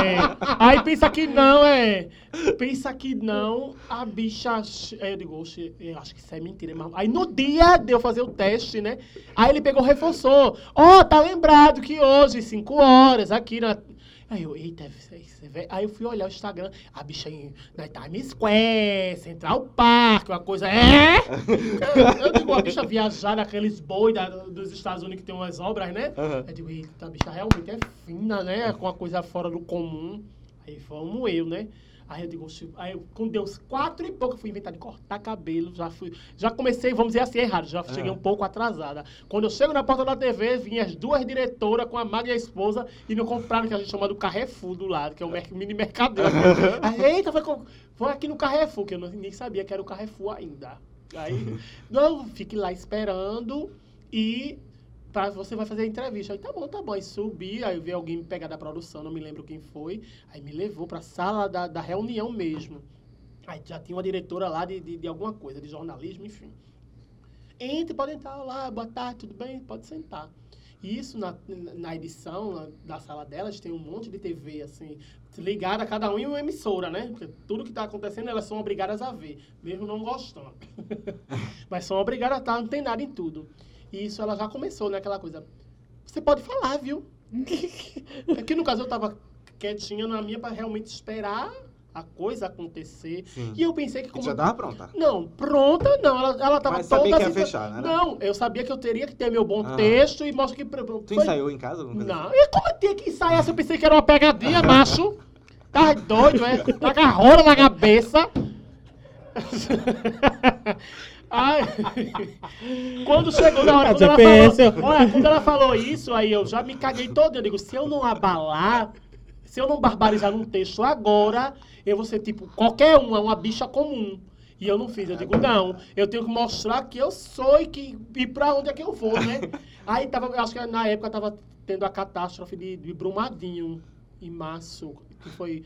S2: É, aí pensa que não, é. Pensa que não, a bicha. é, Eu digo, oxe, eu acho que isso é mentira. Mas... Aí no dia de eu fazer o teste, né? Aí ele pegou, reforçou. Ó, tá lembrado que hoje, 5 horas, aqui na. Aí eu, eita, isso é- é aí eu fui olhar o Instagram, a bicha em, na Times Square, Central Park, uma coisa. É? Eu digo, a bicha viajar naqueles boi da- dos Estados Unidos que tem umas obras, né?
S3: Aham.
S2: Eu digo, eita, a bicha realmente é fina, né? Com uma coisa fora do comum. Aí vamos eu, né? Aí eu digo, aí eu, quando deu uns quatro e pouco, eu fui inventar de cortar cabelo. Já fui, já comecei, vamos dizer assim, errado. Já cheguei um pouco atrasada. Quando eu chego na porta da TV, vinha as duas diretoras com a Maga e a esposa e não compraram o que a gente chama do Carrefour do lado, que é o mini mercadão. Aí, eita, foi, com- foi aqui no Carrefour, que eu não, nem sabia que era o Carrefour ainda. Aí, não, fique lá esperando e pra, você vai fazer a entrevista. Aí, tá bom, tá bom. Aí subi, aí vi alguém me pegar da produção, não me lembro quem foi. Aí me levou pra sala da, da reunião mesmo. Aí já tinha uma diretora lá de, de, de alguma coisa, de jornalismo, enfim. Entre, pode entrar lá, boa tarde, tudo bem? Pode sentar. Isso na, na edição na- da sala delas tem um monte de TV, assim, ligada cada um em uma emissora, né? Porque tudo que tá acontecendo elas são obrigadas a ver, mesmo não gostando. Mas são obrigadas a estar antenada em tudo. E isso ela já começou, né? Aquela coisa. Você pode falar, viu? É que no caso eu tava quietinha na minha pra realmente esperar a coisa acontecer.
S3: Sim.
S2: E eu pensei que como.
S3: já tava pronta.
S2: Não, pronta não. Ela, ela tava
S3: Mas
S2: toda
S3: sabia que ia
S2: assim,
S3: fechar, né?
S2: Não, eu sabia que eu teria que ter meu bom
S3: Ah.
S2: texto e mostra que.
S3: Tu ensaiou em casa?
S2: Não, e como eu tinha que ensaiar se eu pensei que era uma pegadinha, macho? Tá doido, é? Tá com a rola na cabeça. Ai. Quando chegou na hora, quando ela, falou, olha, quando ela falou isso, aí eu já me caguei todo. Eu digo, se eu não abalar, se eu não barbarizar num texto agora, eu vou ser tipo qualquer um, é uma bicha comum. E eu não fiz. Eu digo, não, eu tenho que mostrar que eu sou e, que, e pra onde é que eu vou, né? Aí tava, eu acho que na época tava tendo a catástrofe de, de Brumadinho, em março, que foi.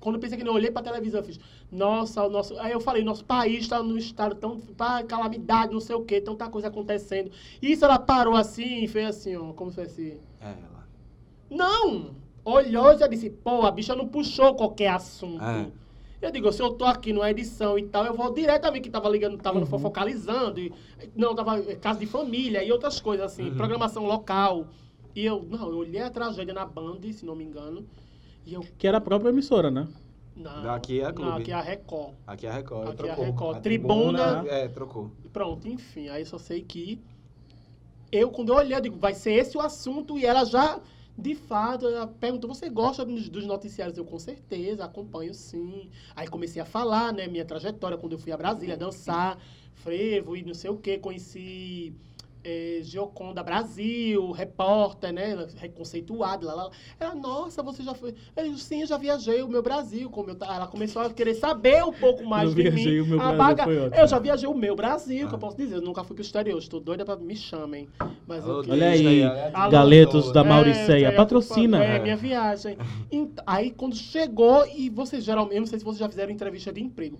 S2: Quando eu pensei que não eu olhei pra televisão, eu fiz, nossa, o nosso. Aí eu falei, nosso país está num estado tão. Pá, calamidade, não sei o quê, tanta coisa acontecendo. E isso ela parou assim e fez assim, ó, como se fosse.
S3: É ela.
S2: Não! Olhou e já disse, pô, a bicha não puxou qualquer assunto.
S3: É.
S2: Eu digo, se eu tô aqui numa edição e tal, eu vou diretamente que tava ligando, tava
S1: Uhum.
S2: focalizando, e, não, tava eh, casa de família e outras coisas assim,
S3: Uhum.
S2: programação local. E eu, não, eu olhei a tragédia na Band, se não me engano, eu,
S1: Que era a própria emissora, né?
S2: não.
S3: Daqui é a
S2: Não,
S3: Clube.
S2: aqui é a Record.
S3: Aqui é a Record.
S2: Aqui é a
S3: trocou.
S2: Record. Tribuna.
S3: É, trocou.
S2: Pronto, enfim, aí só sei que eu, quando eu olhei, eu digo, vai ser esse o assunto, e ela já, de fato, ela perguntou, você gosta dos, dos noticiários? Eu, com certeza, acompanho sim. Aí comecei a falar, né, minha trajetória, quando eu fui a Brasília dançar, frevo e não sei o quê, conheci... É, Gioconda Brasil, repórter, né? Reconceituada, lá, lá. lá. Ela, nossa, você já foi. Eu sim, eu já viajei o meu Brasil. Como eu, ela começou a querer saber um pouco mais
S1: Eu
S2: de mim.
S1: viajei o meu
S2: A
S1: Brasil, foi ótimo.
S2: Eu já viajei o meu Brasil, que
S3: Ah.
S2: eu posso dizer. Eu nunca fui pro exterior. Estou doida pra me chamem. Mas eu
S3: Alô,
S1: Olha aí,
S2: Alô,
S1: Galetos da
S2: É,
S1: Mauriceia.
S2: é,
S1: Patrocina.
S2: É, minha viagem. Aí, quando chegou, e vocês geralmente, eu não sei se vocês já fizeram entrevista de emprego.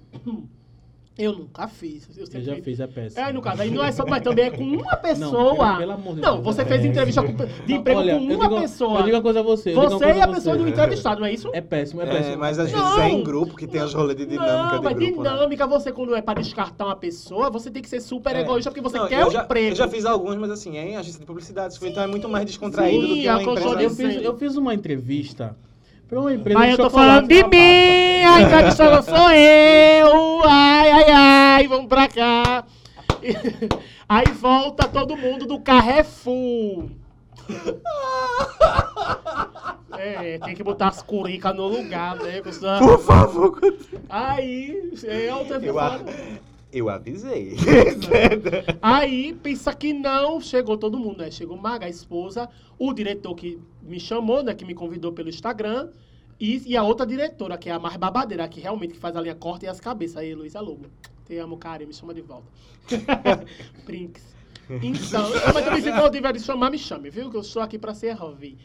S2: Eu nunca fiz. Eu,
S1: Eu já
S2: fiz.
S1: fiz, é péssimo.
S2: É, no caso, aí não é só, mas também é com uma
S1: Não,
S2: pessoa.
S1: pelo, pelo amor de
S2: Não,
S1: Deus,
S2: você
S1: é
S2: fez entrevista com- de
S1: Não,
S2: emprego
S1: olha,
S2: com
S1: eu
S2: uma
S1: digo-
S2: pessoa.
S1: Eu digo uma coisa a você. eu
S2: Você e a pessoa do entrevistado, não é isso?
S1: É péssimo, é
S3: É,
S1: péssimo.
S3: mas às
S2: Não.
S3: vezes é em grupo que tem as rolês de dinâmica
S2: não,
S3: de
S2: mas
S3: grupo, né?
S2: dinâmica, você quando é pra descartar uma pessoa, você tem que ser super
S3: É.
S2: egoísta porque você
S3: Não,
S2: quer
S3: eu
S2: um
S3: já,
S2: emprego.
S3: Eu já fiz alguns, mas assim, é em agência de publicidade, então é muito mais descontraído do
S2: sim,
S3: que
S2: a
S3: uma empresa.
S1: Eu fiz, eu fiz uma entrevista pra uma empresa
S2: Mas eu tô falando de mim, a entrevistadora sou eu. Ai, ai, ai, vamos pra cá. Aí volta todo mundo do Carrefour. É, tem que botar as curicas no lugar, né?
S3: Por favor,
S2: Aí, eu tô
S3: eu, a-. eu avisei.
S2: Aí, pensa que não, chegou todo mundo, né? Chegou Maga, a esposa, o diretor que me chamou, né? Que me convidou pelo Instagram. E, e a outra diretora, que é a mais babadeira, que realmente faz a linha corta e as cabeças. Aí, Luísa Lobo. Te amo, cara, me chama de volta. Brinks. Então, mas também se for tiver de chamar, me chame, viu? Que eu estou aqui pra servir.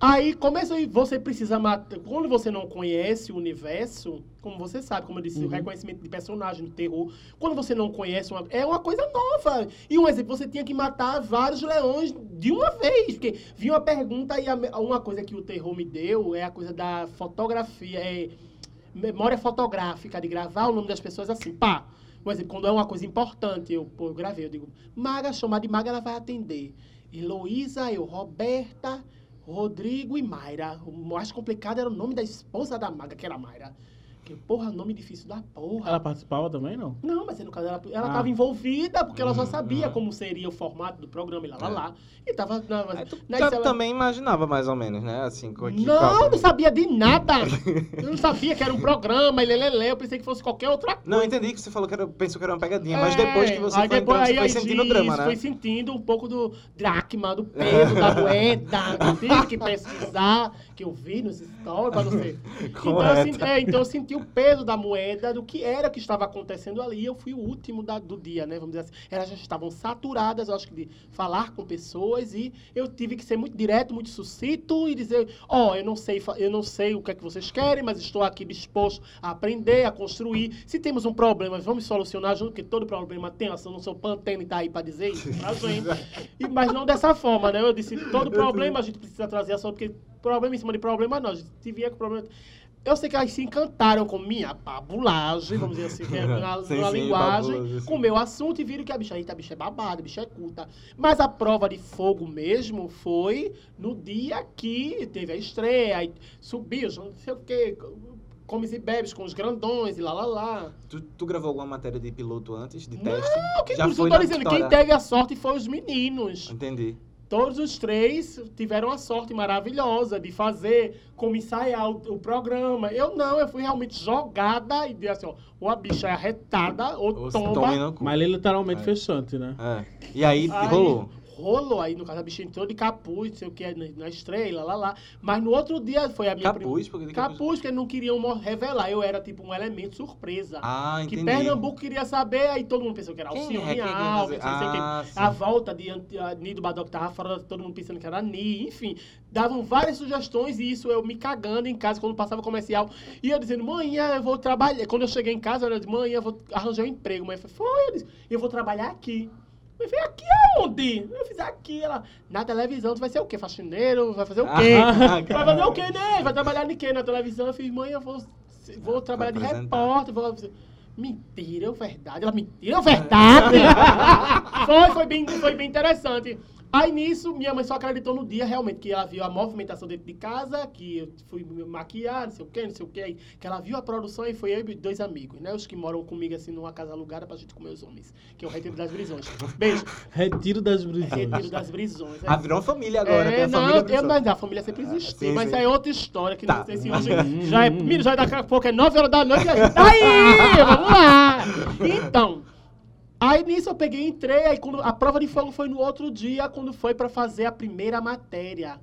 S2: Aí começa e você precisa matar. Quando você não conhece o universo, como você sabe, como eu disse, o reconhecimento de personagem, do terror. Quando você não conhece uma. É uma coisa nova. E um exemplo, você tinha que matar vários leões de uma vez. Porque vinha uma pergunta e a- uma coisa que o terror me deu é a coisa da fotografia. É memória fotográfica, de gravar o nome das pessoas assim, pá. Por exemplo, quando é uma coisa importante, eu, pô, eu gravei, eu digo, Maga, chamar de Maga, ela vai atender. Heloísa, eu, Roberta, Rodrigo e Mayra. O mais complicado era o nome da esposa da Maga, que era Mayra. Que, porra, nome difícil da porra.
S1: Ela participava também, não?
S2: Não, mas no caso ela, ela
S1: Ah.
S2: tava envolvida, porque ela já
S3: Uhum,
S2: sabia
S3: uhum.
S2: como seria o formato do programa e lá, lá,
S3: É.
S2: lá. E tava... Na,
S3: Aí tu já
S2: ela-
S3: também imaginava mais ou menos, né? Assim, com que-
S2: Não,
S3: qual-
S2: não sabia de nada. Eu não sabia que era um programa, e lelele, eu pensei que fosse qualquer outra coisa.
S3: Não, eu entendi que você falou que era, pensou que era uma pegadinha, mas depois que você
S2: É, aí
S3: foi
S2: depois,
S3: entrando, você
S2: aí
S3: foi
S2: a
S3: sentindo o drama, né?
S2: Foi sentindo um pouco do dracma, do peso da moeda. eu tive que pesquisar, que eu vi nos stories, pra não sei. Então eu,
S3: Correto.
S2: senti, é, então eu senti o peso da moeda, do que era que estava acontecendo ali. Eu fui o último da- do dia, né? Vamos dizer assim. Elas já estavam saturadas, eu acho que de falar com pessoas e eu tive que ser muito direto, muito sucinto e dizer, ó, eu não sei, eu não sei o que é que vocês querem, mas estou aqui disposto a aprender, a construir. Se temos um problema, vamos solucionar junto, porque todo problema tem, eu não sou pantene e tá aí para dizer isso pra gente. E, mas não dessa forma, né? Eu disse, todo problema a gente precisa trazer a solução, porque problema em cima de problema não. A gente se vier com problema. Eu sei que elas se encantaram com minha pabulagem, vamos dizer assim, que é na,
S3: Sim,
S2: na
S3: sim,
S2: linguagem, com o meu assunto e viram que a bicha, eita, a bicha é babada, a bicha é culta. Mas a prova de fogo mesmo foi no dia que teve a estreia, subiu, não sei o quê, comes e bebes com os grandões e lá lá lá.
S3: Tu, tu gravou alguma matéria de piloto antes, de teste?
S2: Não, que
S3: Já foi
S2: eu tô
S3: na
S2: dizendo,
S3: Vitória?
S2: quem teve a sorte foi os meninos.
S3: Entendi.
S2: Todos os três tiveram a sorte maravilhosa de fazer, como ensaiar o, o programa. Eu não, eu fui realmente jogada e disse assim, ó, ou a bicha é arretada, ou
S3: Ou
S2: tomba.
S1: Mas ele literalmente
S3: É.
S1: fechante, né?
S3: É. E aí,
S2: Aí,
S3: rolou.
S2: Rolou, aí no caso a bicha entrou de capuz, não sei o que, na, estrela, lá, lá. Mas no outro dia foi a minha
S3: Capuz? Porque
S2: prim- Capuz, que não queriam revelar. Eu era tipo um elemento surpresa.
S3: Ah,
S2: que
S3: entendi.
S2: Pernambuco queria saber, aí todo mundo pensou que era Alcione
S3: é? Quer
S2: Alves,
S3: fazer?
S2: não sei o quê.
S3: Ah.
S2: A volta de Ant- a Ni do Badoc tava fora, todo mundo pensando que era Ni, enfim. Davam várias sugestões e isso eu me cagando em casa quando passava comercial. E eu dizendo, manhã eu vou trabalhar. Quando eu cheguei em casa, eu disse, manhã eu vou arranjar um emprego. Mãe foi, eu disse, eu vou trabalhar aqui. Eu falei, aqui aonde? Eu fiz aqui, ela, na televisão, tu vai ser o quê? Faxineiro? Vai fazer o quê?
S3: Ah,
S2: vai fazer o quê, né? Vai trabalhar de quê na televisão? Eu fiz, mãe, eu vou, vou trabalhar de repórter. Vou... Mentira, é verdade. Ela, mentira, é verdade. foi, foi bem, foi bem interessante. Aí nisso, minha mãe só acreditou no dia, realmente, que ela viu a movimentação dentro de casa, que eu fui me maquiar, não sei o quê, não sei o quê. Que ela viu a produção e foi eu e dois amigos, né? Os que moram comigo, assim, numa casa alugada pra gente comer os homens. Que é o Retiro das Brisões. Beijo.
S1: Retiro das brisões.
S2: Retiro das Brisões. é.
S3: Ah, virou uma família agora. tem
S2: É,
S3: a
S2: não,
S3: família
S2: eu, mas a família sempre
S3: Ah,
S2: existiu.
S3: sim,
S2: mas
S3: sim.
S2: é outra história, que
S3: Tá.
S2: não sei se hoje já é. Mira, já é daqui a pouco, é 9 horas da noite e a gente aí, vamos lá. Então, aí nisso eu peguei e entrei, aí quando a prova de fogo foi no outro dia, quando foi pra fazer a primeira matéria.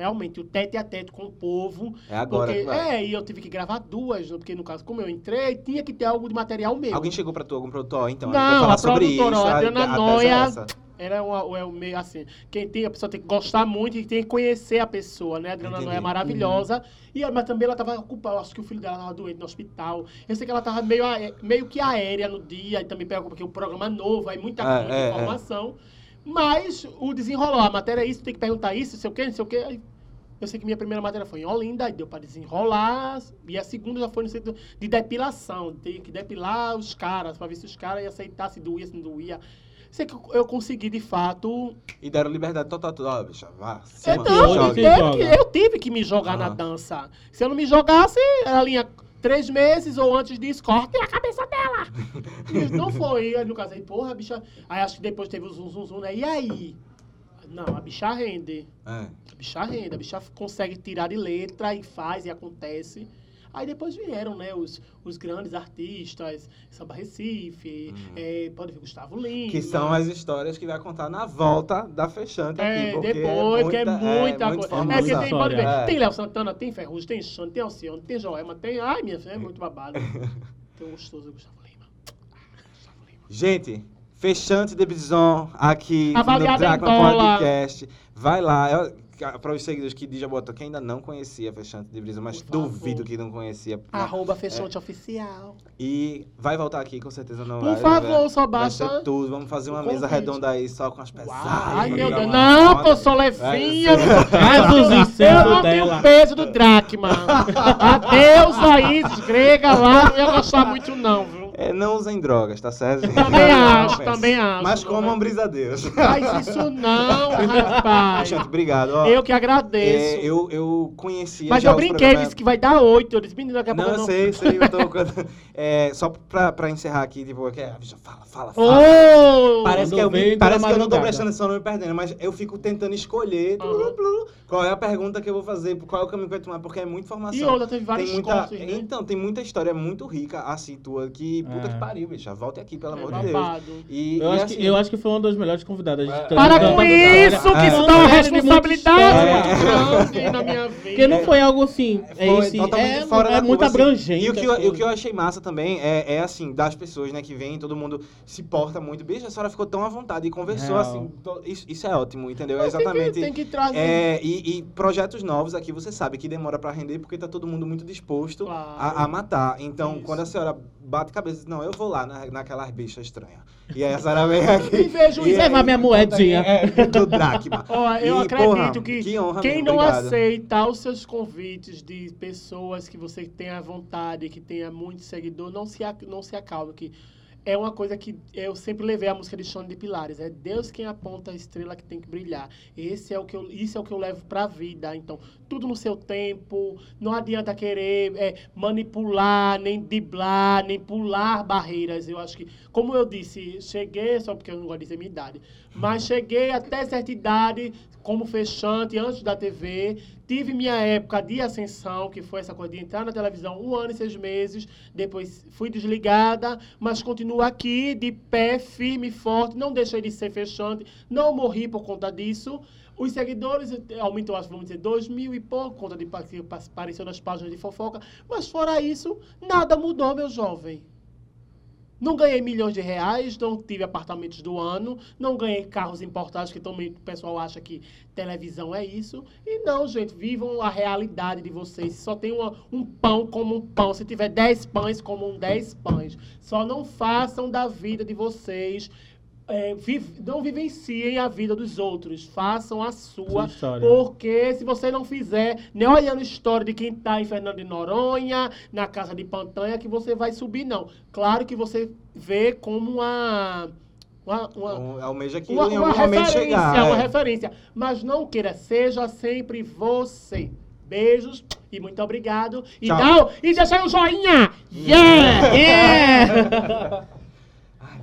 S2: Realmente, o tete a tete com o povo.
S3: É agora
S2: porque, é, e eu tive que gravar duas, porque no caso, como eu entrei, tinha que ter algo de material meu.
S3: Alguém chegou pra tu, algum produtor? Então,
S2: Não,
S3: a sobre isso.
S2: produtora, ó, a Adriana
S3: a é
S2: Noia. Era uma, é um meio assim. Quem tem, a pessoa tem que gostar muito e tem que conhecer a pessoa, né? A Adriana
S3: Entendi.
S2: Noia é maravilhosa. E, mas também ela tava ocupada, acho que o filho dela tava doente no hospital. Eu sei que ela tava meio, meio que aérea no dia, e também pegou porque o programa é novo, aí muita,
S3: É, é, é.
S2: informação. Mas o desenrolou, a matéria é isso, tem que perguntar isso, não sei o quê, não sei o quê. Eu sei que minha primeira matéria foi em Olinda, aí deu para desenrolar. E a segunda já foi no centro de depilação. Tem que depilar os caras, para ver se os caras iam aceitar, se doía, se não doía. Sei que eu consegui, de fato.
S3: E deram liberdade total. total. Ó, bicha, vá.
S2: Eu, não,
S1: hoje
S2: eu, teve
S1: joga?
S2: que- eu tive que me jogar na
S3: Aham.
S2: dança. Se eu não me jogasse, era linha três meses ou antes disso, corte a cabeça dela. E não foi. Aí no caso aí, porra, a bicha. Aí acho que depois teve o zum, zum, zum, né? E aí? Não, a bicha rende.
S3: É.
S2: A bicha rende, a bicha consegue tirar de letra e faz e acontece. Aí depois vieram, né, os, os grandes artistas, Samba Recife, eh, pode ver Gustavo Lima.
S3: Hum. Que são as histórias que vai contar na volta da fechante aqui.
S2: É,
S3: porque
S2: depois, porque é muita
S3: muita
S2: coisa. É, tem, pode ver,
S3: É.
S2: tem Léo Santana, tem Ferrugem, tem Xande, tem Alcione, tem Joelma, tem... Ai, minha filha, é muito babado. tem um gostoso Gustavo Lima. Gustavo Lima.
S3: Gente, fechante de Bison aqui
S2: Avaliada
S3: no Dracma. Podcast. Vai lá. Eu- para os seguidores que Dija botou, que ainda não conhecia Fechante de Brisa, mas duvido que não conhecia.
S2: Arroba Fechante Oficial.
S3: E vai voltar aqui, com certeza não
S2: Por
S3: vai.
S2: favor, só
S3: vai
S2: basta...
S3: ser tudo. Vamos fazer uma mesa redonda aí só com as pesadas.
S2: Ai, meu Deus. Não, pô, eu sou levinha. não
S1: incensos
S2: tenho
S1: dela.
S2: o peso do dracma. A deusa aí, grega lá, não ia gostar muito não, viu?
S3: É, não usem drogas, tá certo?
S2: Também
S3: Não,
S2: acho,
S3: pensa.
S2: também acho.
S3: Mas
S2: Não
S3: comam
S2: vai-
S3: brisa a Deus.
S2: Faz isso não, rapaz.
S3: Gente, obrigado. Ó,
S2: Eu que agradeço.
S3: é, eu, eu conhecia
S2: Mas eu brinquei,
S3: programas-
S2: disse que vai dar oito. Eu disse, menino, daqui a
S3: Não,
S2: pouco
S3: eu
S2: eu
S3: sei, sei, eu tô... é, só pra, pra encerrar aqui, tipo, é, fala, fala, fala.
S2: Oh!
S3: Parece, que eu,
S1: vem,
S3: parece que eu não tô prestando atenção, não me perdendo, mas eu fico tentando escolher tlu, tlu, qual é a pergunta que eu vou fazer, qual é o caminho que vai tomar, porque é muita informação.
S2: E outra, teve vários
S3: tem muita,
S2: cortes, né?
S3: Então, tem muita história muito rica, assim, tua, que puta
S1: É.
S3: que pariu, bicha. Volte aqui, pelo
S2: É
S3: amor de Deus. E,
S1: Eu
S3: e
S1: acho,
S3: assim,
S1: que, eu acho que foi uma das melhores convidadas de
S3: É.
S1: tanto-
S2: Para
S1: tanto-
S2: com isso, que
S3: É.
S2: isso dá uma
S1: muita
S2: responsabilidade grande na minha vida.
S1: Porque não foi algo assim. É,
S3: Foi
S1: esse,
S3: totalmente
S1: é,
S3: fora
S1: é
S3: da
S1: muito
S3: assim.
S1: abrangente.
S3: E o, que eu, o que eu achei massa também é, é assim, das pessoas, né, que vem, todo mundo se porta muito. Bicho, a senhora ficou tão à vontade e conversou
S1: Real.
S3: assim. to- Isso, isso é ótimo, entendeu? É
S2: Mas tem que-
S3: exatamente.
S2: Tem que, trazer.
S3: É, e, e projetos novos aqui, você sabe que demora pra render porque tá todo mundo muito disposto
S2: Claro.
S3: a, a matar. Então,
S2: Isso.
S3: quando a senhora bate cabeça, não, eu vou lá na, naquelas bichas estranhas. E aí a senhora vem aqui.
S2: E vejo
S3: e
S1: Levar minha moedinha.
S3: É, do Dracma.
S2: Ó, eu
S3: E,
S2: acredito
S3: porra,
S2: que,
S3: que honra
S2: quem não
S3: obrigado.
S2: aceita os seus convites de pessoas que você tenha vontade, que tenha muito seguidor, não se, não se acalme. Que é uma coisa que eu sempre levei a música de Chão de Pilares. É Deus quem aponta a estrela que tem que brilhar. Esse é o que eu, isso é o que eu levo pra vida. Então, tudo no seu tempo. Não adianta querer é, manipular, nem driblar, nem pular barreiras. Eu acho que, como eu disse, cheguei, só porque eu não gosto de dizer minha idade, mas cheguei até certa idade como fechante antes da TV. Tive minha época de ascensão, que foi essa coisa de entrar na televisão um ano e seis meses. Depois fui desligada, mas continuo aqui de pé, firme forte. Não deixei de ser fechante. Não morri por conta disso. Os seguidores eh, aumentou, acho, vamos dizer, dois mil e pouco, conta de que pa- apareceu nas páginas de fofoca. Mas fora isso, nada mudou, meu jovem. Não ganhei milhões de reais, não tive apartamentos do ano, não ganhei carros importados, que também o pessoal acha que televisão é isso. E não, gente, vivam a realidade de vocês. Só tem uma- um pão como um pão. Se tiver 10 pães, comam 10 pães. Só não façam da vida de vocês. É, viv- não vivenciem a vida dos outros. Façam a
S1: Sua história.
S2: Porque se você não fizer, nem olhando história de quem tá em Fernando de Noronha, na casa de Pantanha, que você vai subir, não. Claro que você vê como uma. uma, uma
S3: almeja aquilo
S2: uma,
S3: em
S2: uma
S3: algum momento
S2: referência,
S3: chegar.
S2: uma
S3: é.
S2: referência. Mas não queira, seja sempre você. Beijos e muito obrigado. E,
S3: Tchau.
S2: dá, o- e deixa aí o joinha! Yeah!
S1: Yeah!